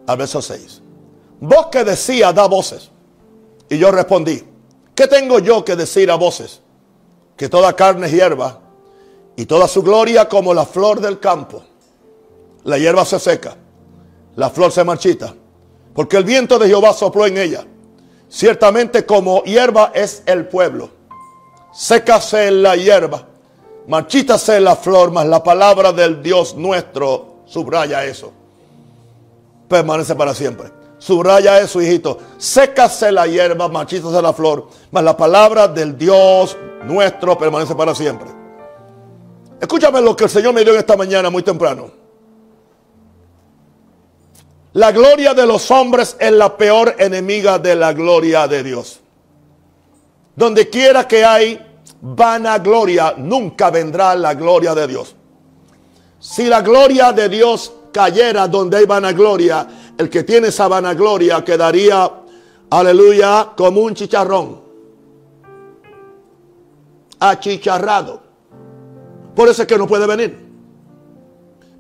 Al verso 6. Vos que decía, da voces. Y yo respondí, ¿qué tengo yo que decir a voces? Que toda carne es hierba y toda su gloria como la flor del campo. La hierba se seca, la flor se marchita, porque el viento de Jehová sopló en ella. Ciertamente como hierba es el pueblo. Sécase la hierba, marchítase la flor, mas la palabra del Dios nuestro subraya eso. Permanece para siempre. Subraya eso, hijito. Sécase la hierba, marchítase la flor, mas la palabra del Dios nuestro permanece para siempre. Escúchame lo que el Señor me dio esta mañana muy temprano. La gloria de los hombres es la peor enemiga de la gloria de Dios. Donde quiera que hay vanagloria, nunca vendrá la gloria de Dios. Si la gloria de Dios cayera donde hay vanagloria, el que tiene esa vanagloria quedaría, aleluya, como un chicharrón. Achicharrado. Por eso es que no puede venir.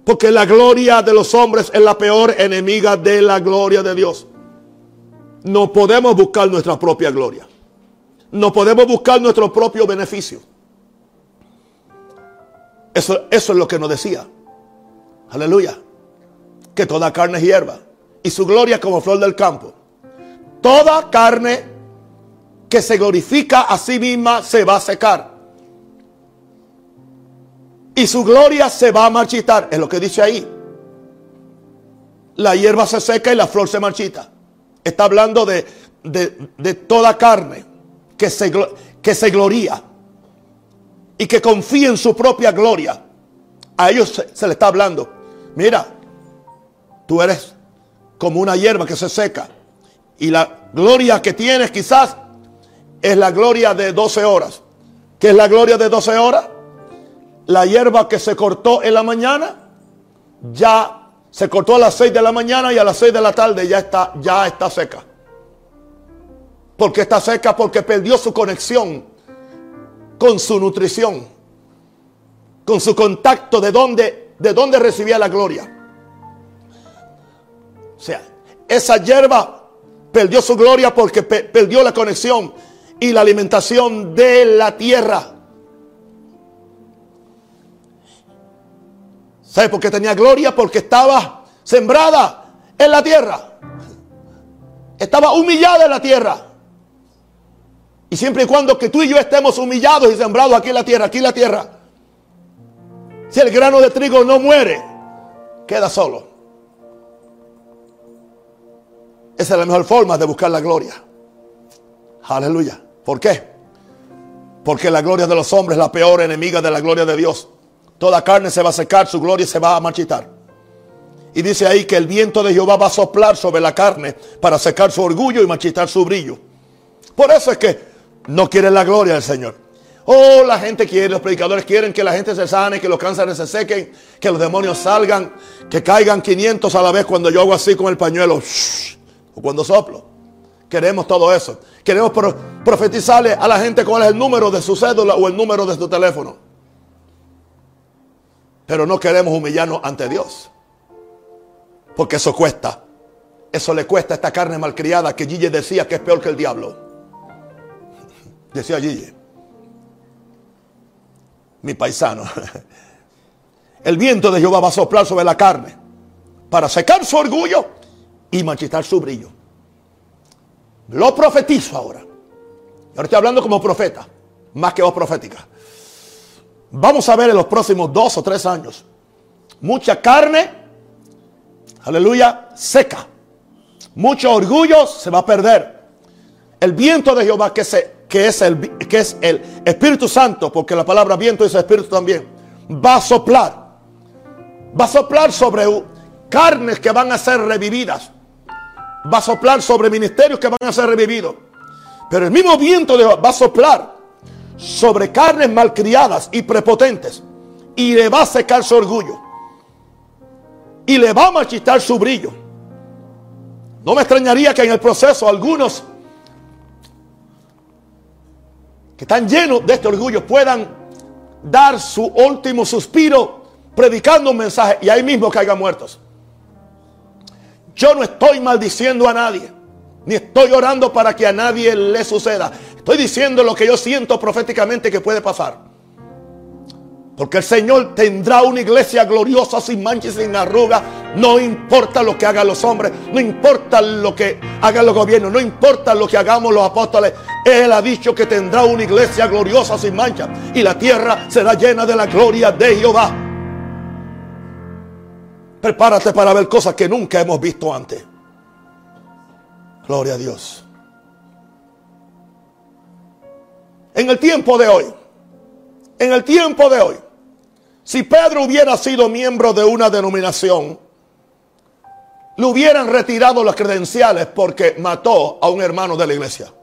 Porque la gloria de los hombres es la peor enemiga de la gloria de Dios. No podemos buscar nuestra propia gloria. No podemos buscar nuestro propio beneficio. Eso, eso es lo que nos decía. Aleluya. Que toda carne es hierba. Y su gloria como flor del campo. Toda carne que se glorifica a sí misma se va a secar. Y su gloria se va a marchitar. Es lo que dice ahí. La hierba se seca y la flor se marchita. Está hablando de, de, de toda carne que se, que se gloría y que confía en su propia gloria. A ellos se le está hablando. Mira, tú eres como una hierba que se seca. Y la gloria que tienes quizás es la gloria de 12 horas. ¿Qué es la gloria de 12 horas? La hierba que se cortó en la mañana, ya se cortó a las 6 de la mañana y a las 6 de la tarde ya está, ya está seca. Porque está seca porque perdió su conexión con su nutrición, con su contacto de donde, de donde recibía la gloria. O sea, esa hierba perdió su gloria porque pe perdió la conexión y la alimentación de la tierra. ¿Sabe por qué tenía gloria? Porque estaba sembrada en la tierra. Estaba humillada en la tierra. Y siempre y cuando que tú y yo estemos humillados y sembrados aquí en la tierra, aquí en la tierra, si el grano de trigo no muere, queda solo. Esa es la mejor forma de buscar la gloria. Aleluya. ¿Por qué? Porque la gloria de los hombres es la peor enemiga de la gloria de Dios. Toda carne se va a secar, su gloria se va a marchitar. Y dice ahí que el viento de Jehová va a soplar sobre la carne para secar su orgullo y marchitar su brillo. Por eso es que no quieren la gloria del Señor. Oh, la gente quiere, los predicadores quieren que la gente se sane, que los cánceres se sequen, que los demonios salgan, que caigan 500 a la vez cuando yo hago así con el pañuelo. Cuando soplo. Queremos todo eso. Queremos pro profetizarle a la gente cuál es el número de su cédula o el número de su teléfono. Pero no queremos humillarnos ante Dios. Porque eso cuesta. Eso le cuesta a esta carne malcriada que Gille decía que es peor que el diablo. Decía Gille. Mi paisano. El viento de Jehová va a soplar sobre la carne para secar su orgullo y marchitar su brillo. Lo profetizo ahora. Ahora estoy hablando como profeta, más que voz profética. Vamos a ver en los próximos dos o tres años mucha carne, aleluya, seca. Mucho orgullo se va a perder. El viento de Jehová, que, se, es el, que es el Espíritu Santo, porque la palabra viento es Espíritu también, va a soplar. Va a soplar sobre carnes que van a ser revividas va a soplar sobre ministerios que van a ser revividos. Pero el mismo viento de va a soplar sobre carnes malcriadas y prepotentes. Y le va a secar su orgullo. Y le va a marchitar su brillo. No me extrañaría que en el proceso algunos que están llenos de este orgullo puedan dar su último suspiro predicando un mensaje y ahí mismo caigan muertos. Yo no estoy maldiciendo a nadie, ni estoy orando para que a nadie le suceda. Estoy diciendo lo que yo siento proféticamente que puede pasar. Porque el Señor tendrá una iglesia gloriosa, sin mancha y sin arruga. No importa lo que hagan los hombres, no importa lo que hagan los gobiernos, no importa lo que hagamos los apóstoles. Él ha dicho que tendrá una iglesia gloriosa, sin mancha. Y la tierra será llena de la gloria de Jehová. Prepárate para ver cosas que nunca hemos visto antes. Gloria a Dios. En el tiempo de hoy, en el tiempo de hoy, si Pedro hubiera sido miembro de una denominación, le hubieran retirado las credenciales porque mató a un hermano de la iglesia.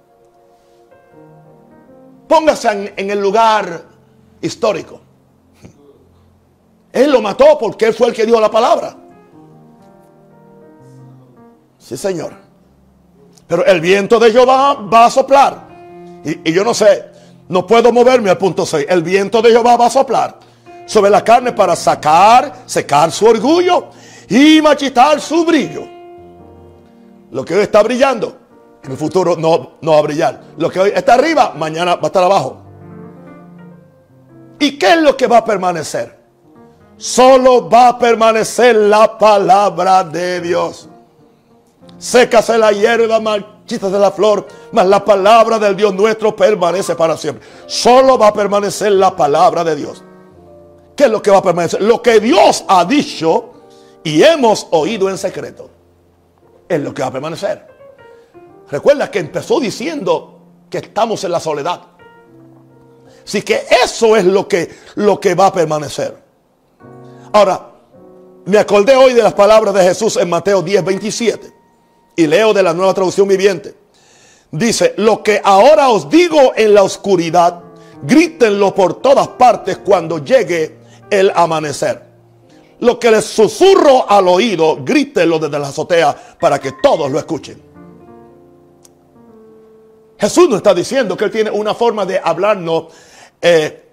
Póngase en, en el lugar histórico. Él lo mató porque él fue el que dio la palabra. Sí, Señor. Pero el viento de Jehová va a soplar. Y, yo no sé, no puedo moverme al punto 6. El viento de Jehová va a soplar sobre la carne para sacar, secar su orgullo y machitar su brillo. Lo que hoy está brillando, en el futuro no, no va a brillar. Lo que hoy está arriba, mañana va a estar abajo. ¿Y qué es lo que va a permanecer? Solo va a permanecer la palabra de Dios. Sécase la hierba, marchítase la flor, mas la palabra del Dios nuestro permanece para siempre. Solo va a permanecer la palabra de Dios. ¿Qué es lo que va a permanecer? Lo que Dios ha dicho y hemos oído en secreto. Es lo que va a permanecer. Recuerda que empezó diciendo que estamos en la soledad. Así que eso es lo que, lo que va a permanecer. Ahora, me acordé hoy de las palabras de Jesús en Mateo 10, 27. Y leo de la nueva traducción viviente. Dice, lo que ahora os digo en la oscuridad, grítenlo por todas partes cuando llegue el amanecer. Lo que les susurro al oído, grítenlo desde la azotea para que todos lo escuchen. Jesús nos está diciendo que Él tiene una forma de hablarnos. Eh,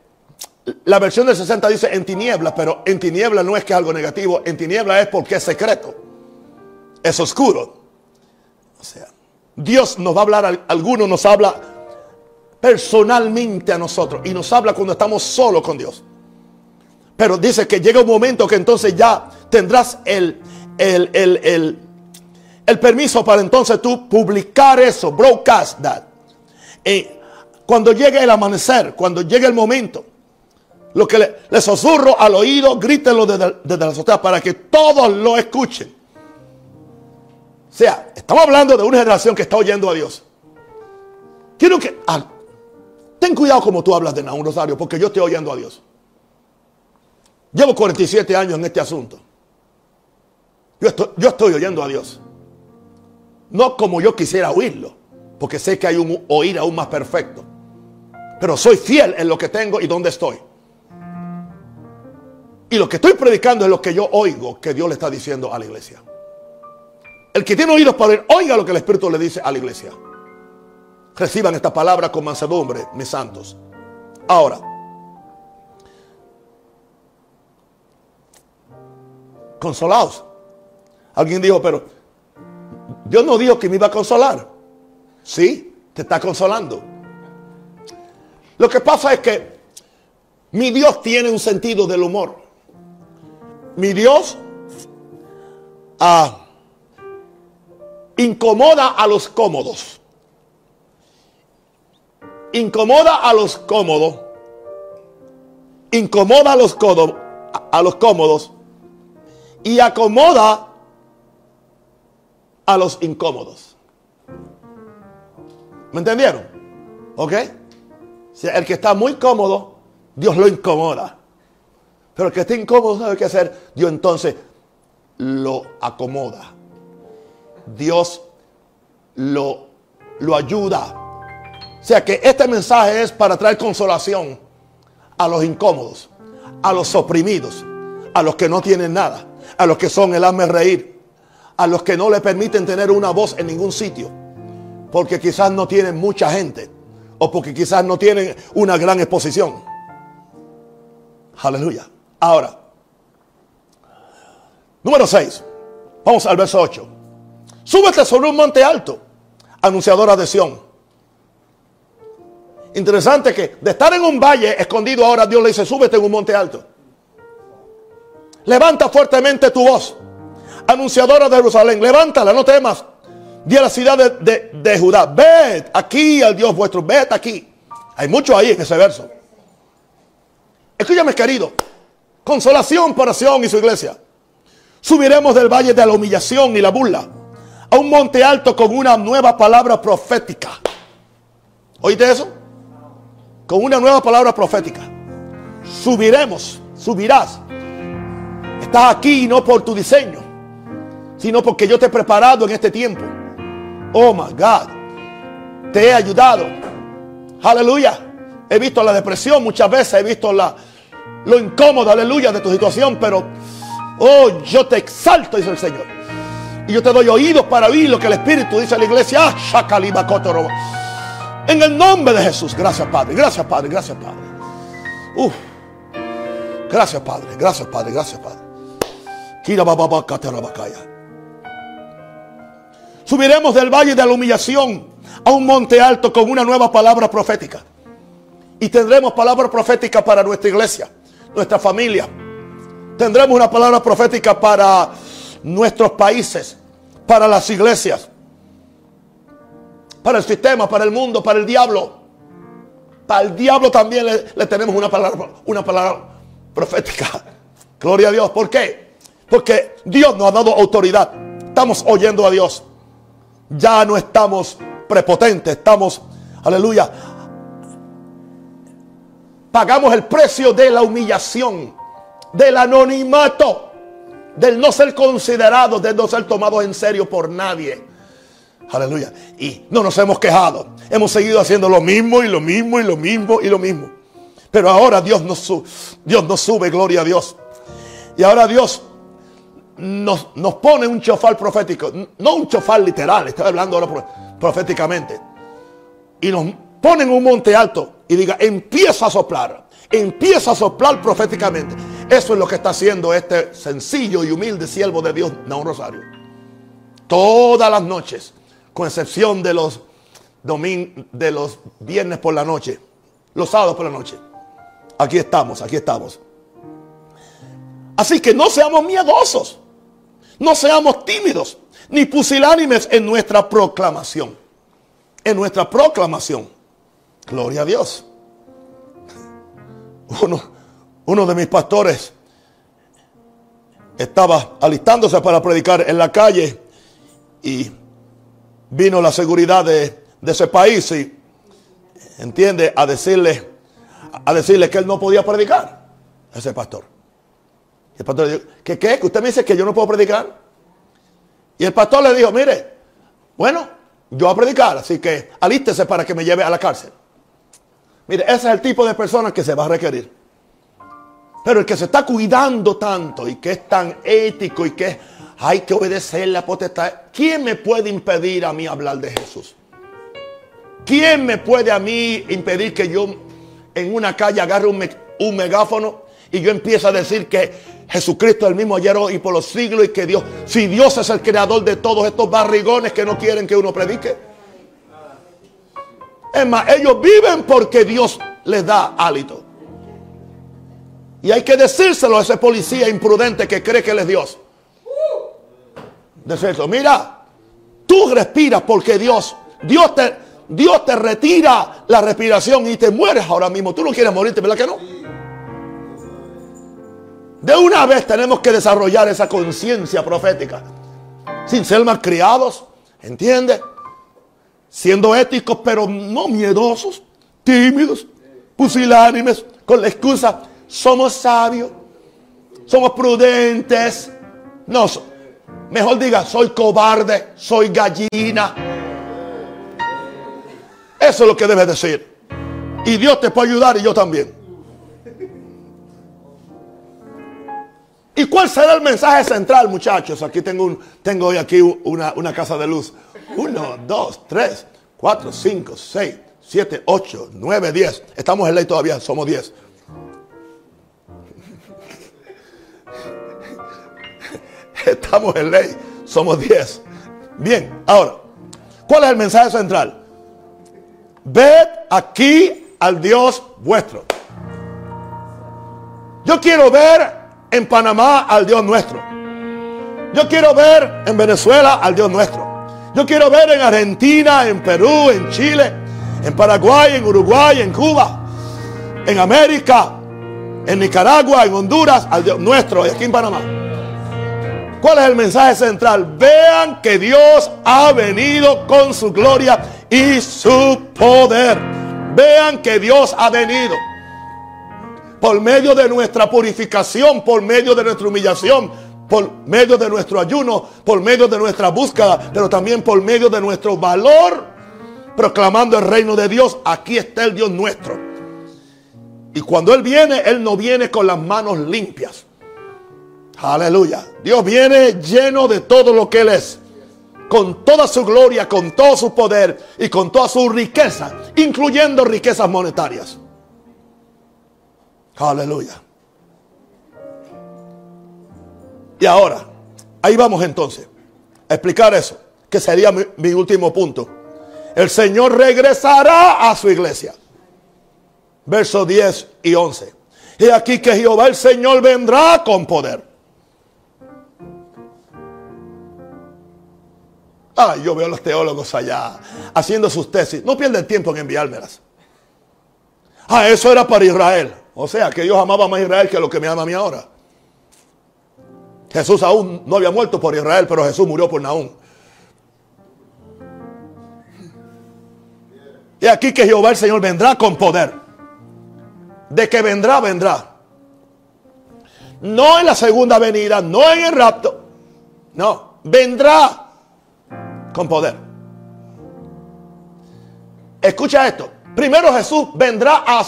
la versión del 60 dice en tinieblas, pero en tinieblas no es que es algo negativo. En tinieblas es porque es secreto. Es oscuro. O sea, Dios nos va a hablar, algunos nos habla personalmente a nosotros y nos habla cuando estamos solos con Dios. Pero dice que llega un momento que entonces ya tendrás el, el, el, el, el permiso para entonces tú publicar eso, broadcast that. Y cuando llegue el amanecer, cuando llegue el momento, lo que le, susurro al oído, grítenlo desde, desde la azotea para que todos lo escuchen. O sea, estamos hablando de una generación que está oyendo a Dios. Quiero que... ah, ten cuidado como tú hablas de Naúm Rosario, porque yo estoy oyendo a Dios. Llevo 47 años en este asunto. Yo estoy, yo estoy oyendo a Dios. No como yo quisiera oírlo, porque sé que hay un oír aún más perfecto. Pero soy fiel en lo que tengo y donde estoy. Y lo que estoy predicando es lo que yo oigo que Dios le está diciendo a la iglesia. El que tiene oídos para oír, oiga lo que el Espíritu le dice a la iglesia. Reciban esta palabra con mansedumbre, mis santos. Ahora, consolados. Alguien dijo, pero Dios no dijo que me iba a consolar. Sí, te está consolando. Lo que pasa es que mi Dios tiene un sentido del humor. Mi Dios ah, incomoda a los cómodos. Incomoda a los cómodos. Incomoda a los, codo, a los cómodos. Y acomoda a los incómodos. ¿Me entendieron? ¿Ok? El que está muy cómodo, Dios lo incomoda. Pero el que está incómodo sabe qué hacer. Dios entonces lo acomoda. Dios lo, lo ayuda. O sea que este mensaje es para traer consolación a los incómodos, a los oprimidos, a los que no tienen nada, a los que son el hazme reír, a los que no le permiten tener una voz en ningún sitio, porque quizás no tienen mucha gente o porque quizás no tienen una gran exposición. Aleluya. Ahora, número 6. Vamos al verso 8. Súbete sobre un monte alto, anunciadora de Sión. Interesante que de estar en un valle escondido ahora Dios le dice, súbete en un monte alto. Levanta fuertemente tu voz. Anunciadora de Jerusalén, levántala, no temas. Di a la ciudad de, de Judá, ved aquí al Dios vuestro, ved aquí. Hay mucho ahí en ese verso. Escúchame, querido. Consolación para Sion y su iglesia. Subiremos del valle de la humillación y la burla a un monte alto con una nueva palabra profética. ¿Oíste eso? Con una nueva palabra profética. Subiremos, subirás. Estás aquí no por tu diseño, sino porque yo te he preparado en este tiempo. Oh my God. Te he ayudado. Aleluya. He visto la depresión muchas veces, he visto la, lo incómodo, aleluya, de tu situación, pero, oh, yo te exalto, dice el Señor. Y yo te doy oídos para oír lo que el Espíritu dice a la iglesia. Ah, en el nombre de Jesús. Gracias, Padre. Gracias, Padre. Gracias, Padre. Uf. Gracias, Padre. Gracias, Padre. Gracias, Padre. Subiremos del valle de la humillación a un monte alto con una nueva palabra profética. Y tendremos palabra profética para nuestra iglesia, nuestra familia. Tendremos una palabra profética para nuestros países, para las iglesias, para el sistema, para el mundo, para el diablo. Para el diablo también le, tenemos una palabra, una palabra profética. Gloria a Dios. ¿Por qué? Porque Dios nos ha dado autoridad. Estamos oyendo a Dios. Ya no estamos prepotentes, estamos, aleluya. Pagamos el precio de la humillación, del anonimato del no ser considerado, de no ser tomado en serio por nadie. Aleluya. Y no nos hemos quejado. Hemos seguido haciendo lo mismo y lo mismo y lo mismo y lo mismo. Pero ahora Dios nos, Dios nos sube, gloria a Dios. Y ahora Dios nos, pone un chofar profético. No un chofar literal, estoy hablando ahora proféticamente. Y nos pone en un monte alto y diga, empieza a soplar. Empieza a soplar proféticamente. Eso es lo que está haciendo este sencillo y humilde siervo de Dios, un Rosario. Todas las noches, con excepción de los domingos, de los viernes por la noche, los sábados por la noche. Aquí estamos, aquí estamos. Así que no seamos miedosos, no seamos tímidos, ni pusilánimes en nuestra proclamación. En nuestra proclamación. Gloria a Dios. Uno, uno de mis pastores estaba alistándose para predicar en la calle y vino la seguridad de, ese país y entiende a decirle a decirle que él no podía predicar ese pastor el pastor le dijo ¿qué qué? que usted me dice que yo no puedo predicar y el pastor le dijo mire bueno yo voy a predicar así que alístese para que me lleve a la cárcel mire ese es el tipo de persona que se va a requerir pero el que se está cuidando tanto y que es tan ético y que hay que obedecer la potestad, ¿quién me puede impedir a mí hablar de Jesús? ¿Quién me puede a mí impedir que yo en una calle agarre un, megáfono y yo empiece a decir que Jesucristo es el mismo ayer y por los siglos y que Dios, si Dios es el creador de todos estos barrigones que no quieren que uno predique? Es más, ellos viven porque Dios les da hálito. Y hay que decírselo a ese policía imprudente que cree que él es Dios. Decirlo, mira, tú respiras porque Dios, Dios te, Dios te retira la respiración y te mueres ahora mismo. Tú no quieres morirte, ¿verdad que no? De una vez tenemos que desarrollar esa conciencia profética. Sin ser más criados, ¿entiendes? Siendo éticos, pero no miedosos, tímidos, pusilánimes, con la excusa somos sabios, somos prudentes. No, mejor diga, soy cobarde, soy gallina. Eso es lo que debes decir. Y Dios te puede ayudar y yo también. ¿Y cuál será el mensaje central, muchachos? Aquí tengo, un, tengo hoy aquí una, una casa de luz. Uno, dos, tres, cuatro, cinco, seis, 7, 8, 9, 10. Estamos en ley todavía, somos 10. Estamos en ley, somos 10. Bien, ahora, ¿cuál es el mensaje central? Ved aquí al Dios vuestro. Yo quiero ver en Panamá al Dios nuestro. Yo quiero ver en Venezuela al Dios nuestro. Yo quiero ver en Argentina, en Perú, en Chile, en Paraguay, en Uruguay, en Cuba, en América, en Nicaragua, en Honduras, al Dios nuestro y aquí en Panamá. ¿Cuál es el mensaje central? Vean que Dios ha venido con su gloria y su poder. Vean que Dios ha venido por medio de nuestra purificación, por medio de nuestra humillación, por medio de nuestro ayuno, por medio de nuestra búsqueda, pero también por medio de nuestro valor, proclamando el reino de Dios. Aquí está el Dios nuestro. Y cuando Él viene, Él no viene con las manos limpias. Aleluya. Dios viene lleno de todo lo que Él es. Con toda su gloria, con todo su poder y con toda su riqueza, incluyendo riquezas monetarias. Aleluya. Y ahora, ahí vamos entonces a explicar eso, que sería mi, último punto. El Señor regresará a su iglesia. Versos 10 y 11. Y aquí que Jehová el Señor vendrá con poder. Ah, yo veo a los teólogos allá haciendo sus tesis. No pierden tiempo en enviármelas. Ah, eso era para Israel. O sea, que Dios amaba más Israel que lo que me ama a mí ahora. Jesús aún no había muerto por Israel, pero Jesús murió por Naúm. Y aquí que Jehová el Señor vendrá con poder. De que vendrá, vendrá. No en la segunda venida, no en el rapto. No, vendrá con poder. Escucha esto. Primero Jesús vendrá a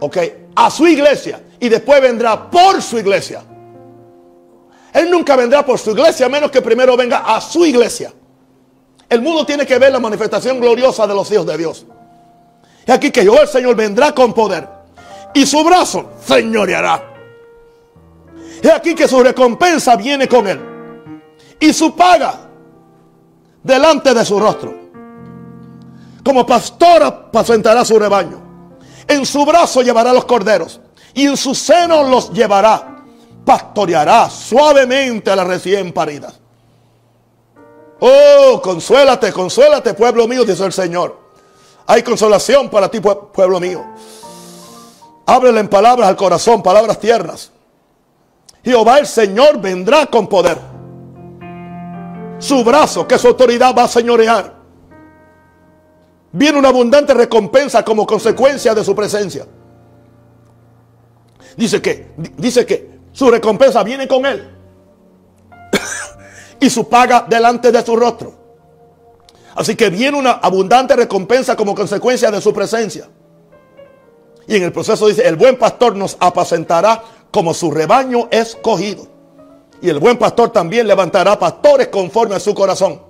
okay, a su iglesia y después vendrá por su iglesia. Él nunca vendrá por su iglesia a menos que primero venga a su iglesia. El mundo tiene que ver la manifestación gloriosa de los hijos de Dios. Y aquí que yo el Señor vendrá con poder y su brazo señoreará. Y aquí que su recompensa viene con él y su paga delante de su rostro. Como pastor apacentará su rebaño. En su brazo llevará los corderos y en su seno los llevará. Pastoreará suavemente a las recién paridas. Oh, consuélate, consuélate, pueblo mío, dice el Señor. Hay consolación para ti, pueblo mío. Ábrele en palabras al corazón, palabras tiernas. Jehová el Señor vendrá con poder. Su brazo, que su autoridad va a señorear. Viene una abundante recompensa como consecuencia de su presencia. Dice que, dice que su recompensa viene con él. y su paga delante de su rostro. Así que viene una abundante recompensa como consecuencia de su presencia. Y en el proceso dice, el buen pastor nos apacentará como su rebaño escogido. Y el buen pastor también levantará pastores conforme a su corazón.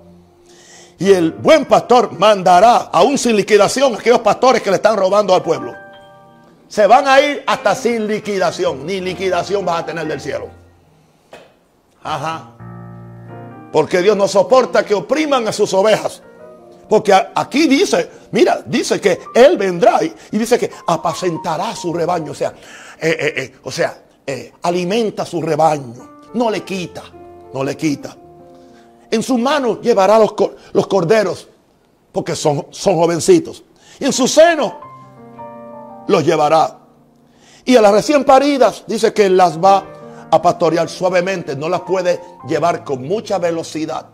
Y el buen pastor mandará aún sin liquidación a aquellos pastores que le están robando al pueblo. Se van a ir hasta sin liquidación. Ni liquidación vas a tener del cielo. Ajá. Porque Dios no soporta que opriman a sus ovejas. Porque aquí dice, mira, dice que Él vendrá y, dice que apacentará su rebaño. O sea, eh, eh, eh, o sea, alimenta su rebaño. No le quita, no le quita. En su mano llevará los, los corderos, porque son, son jovencitos. Y en su seno los llevará. Y a las recién paridas dice que las va a pastorear suavemente, no las puede llevar con mucha velocidad.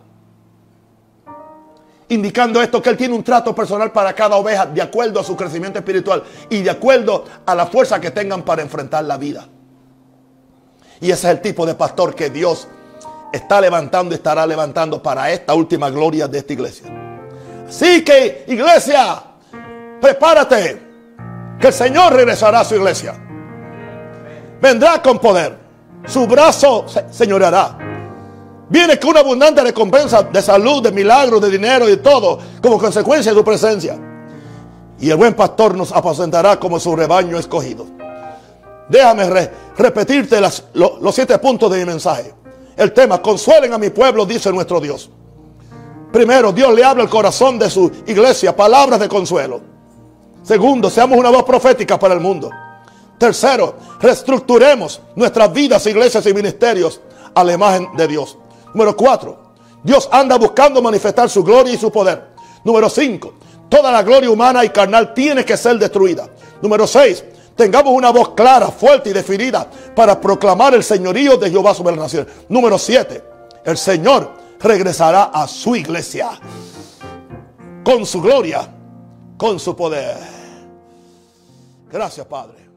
Indicando esto que Él tiene un trato personal para cada oveja de acuerdo a su crecimiento espiritual y de acuerdo a la fuerza que tengan para enfrentar la vida. Y ese es el tipo de pastor que Dios está levantando y estará levantando para esta última gloria de esta iglesia. Así que, iglesia, prepárate, que el Señor regresará a su iglesia. Vendrá con poder, su brazo señoreará. Viene con una abundante recompensa de salud, de milagros, de dinero y de todo, como consecuencia de su presencia. Y el buen pastor nos apacentará como su rebaño escogido. Déjame re- repetirte lo- los siete puntos de mi mensaje. El tema, consuelen a mi pueblo, dice nuestro Dios. Primero, Dios le habla al corazón de su iglesia palabras de consuelo. Segundo, seamos una voz profética para el mundo. Tercero, reestructuremos nuestras vidas, iglesias y ministerios a la imagen de Dios. Número cuatro, Dios anda buscando manifestar su gloria y su poder. Número cinco, toda la gloria humana y carnal tiene que ser destruida. Número seis, tengamos una voz clara, fuerte y definida para proclamar el señorío de Jehová sobre las naciones. Número siete, el Señor regresará a su iglesia con su gloria, con su poder. Gracias, Padre.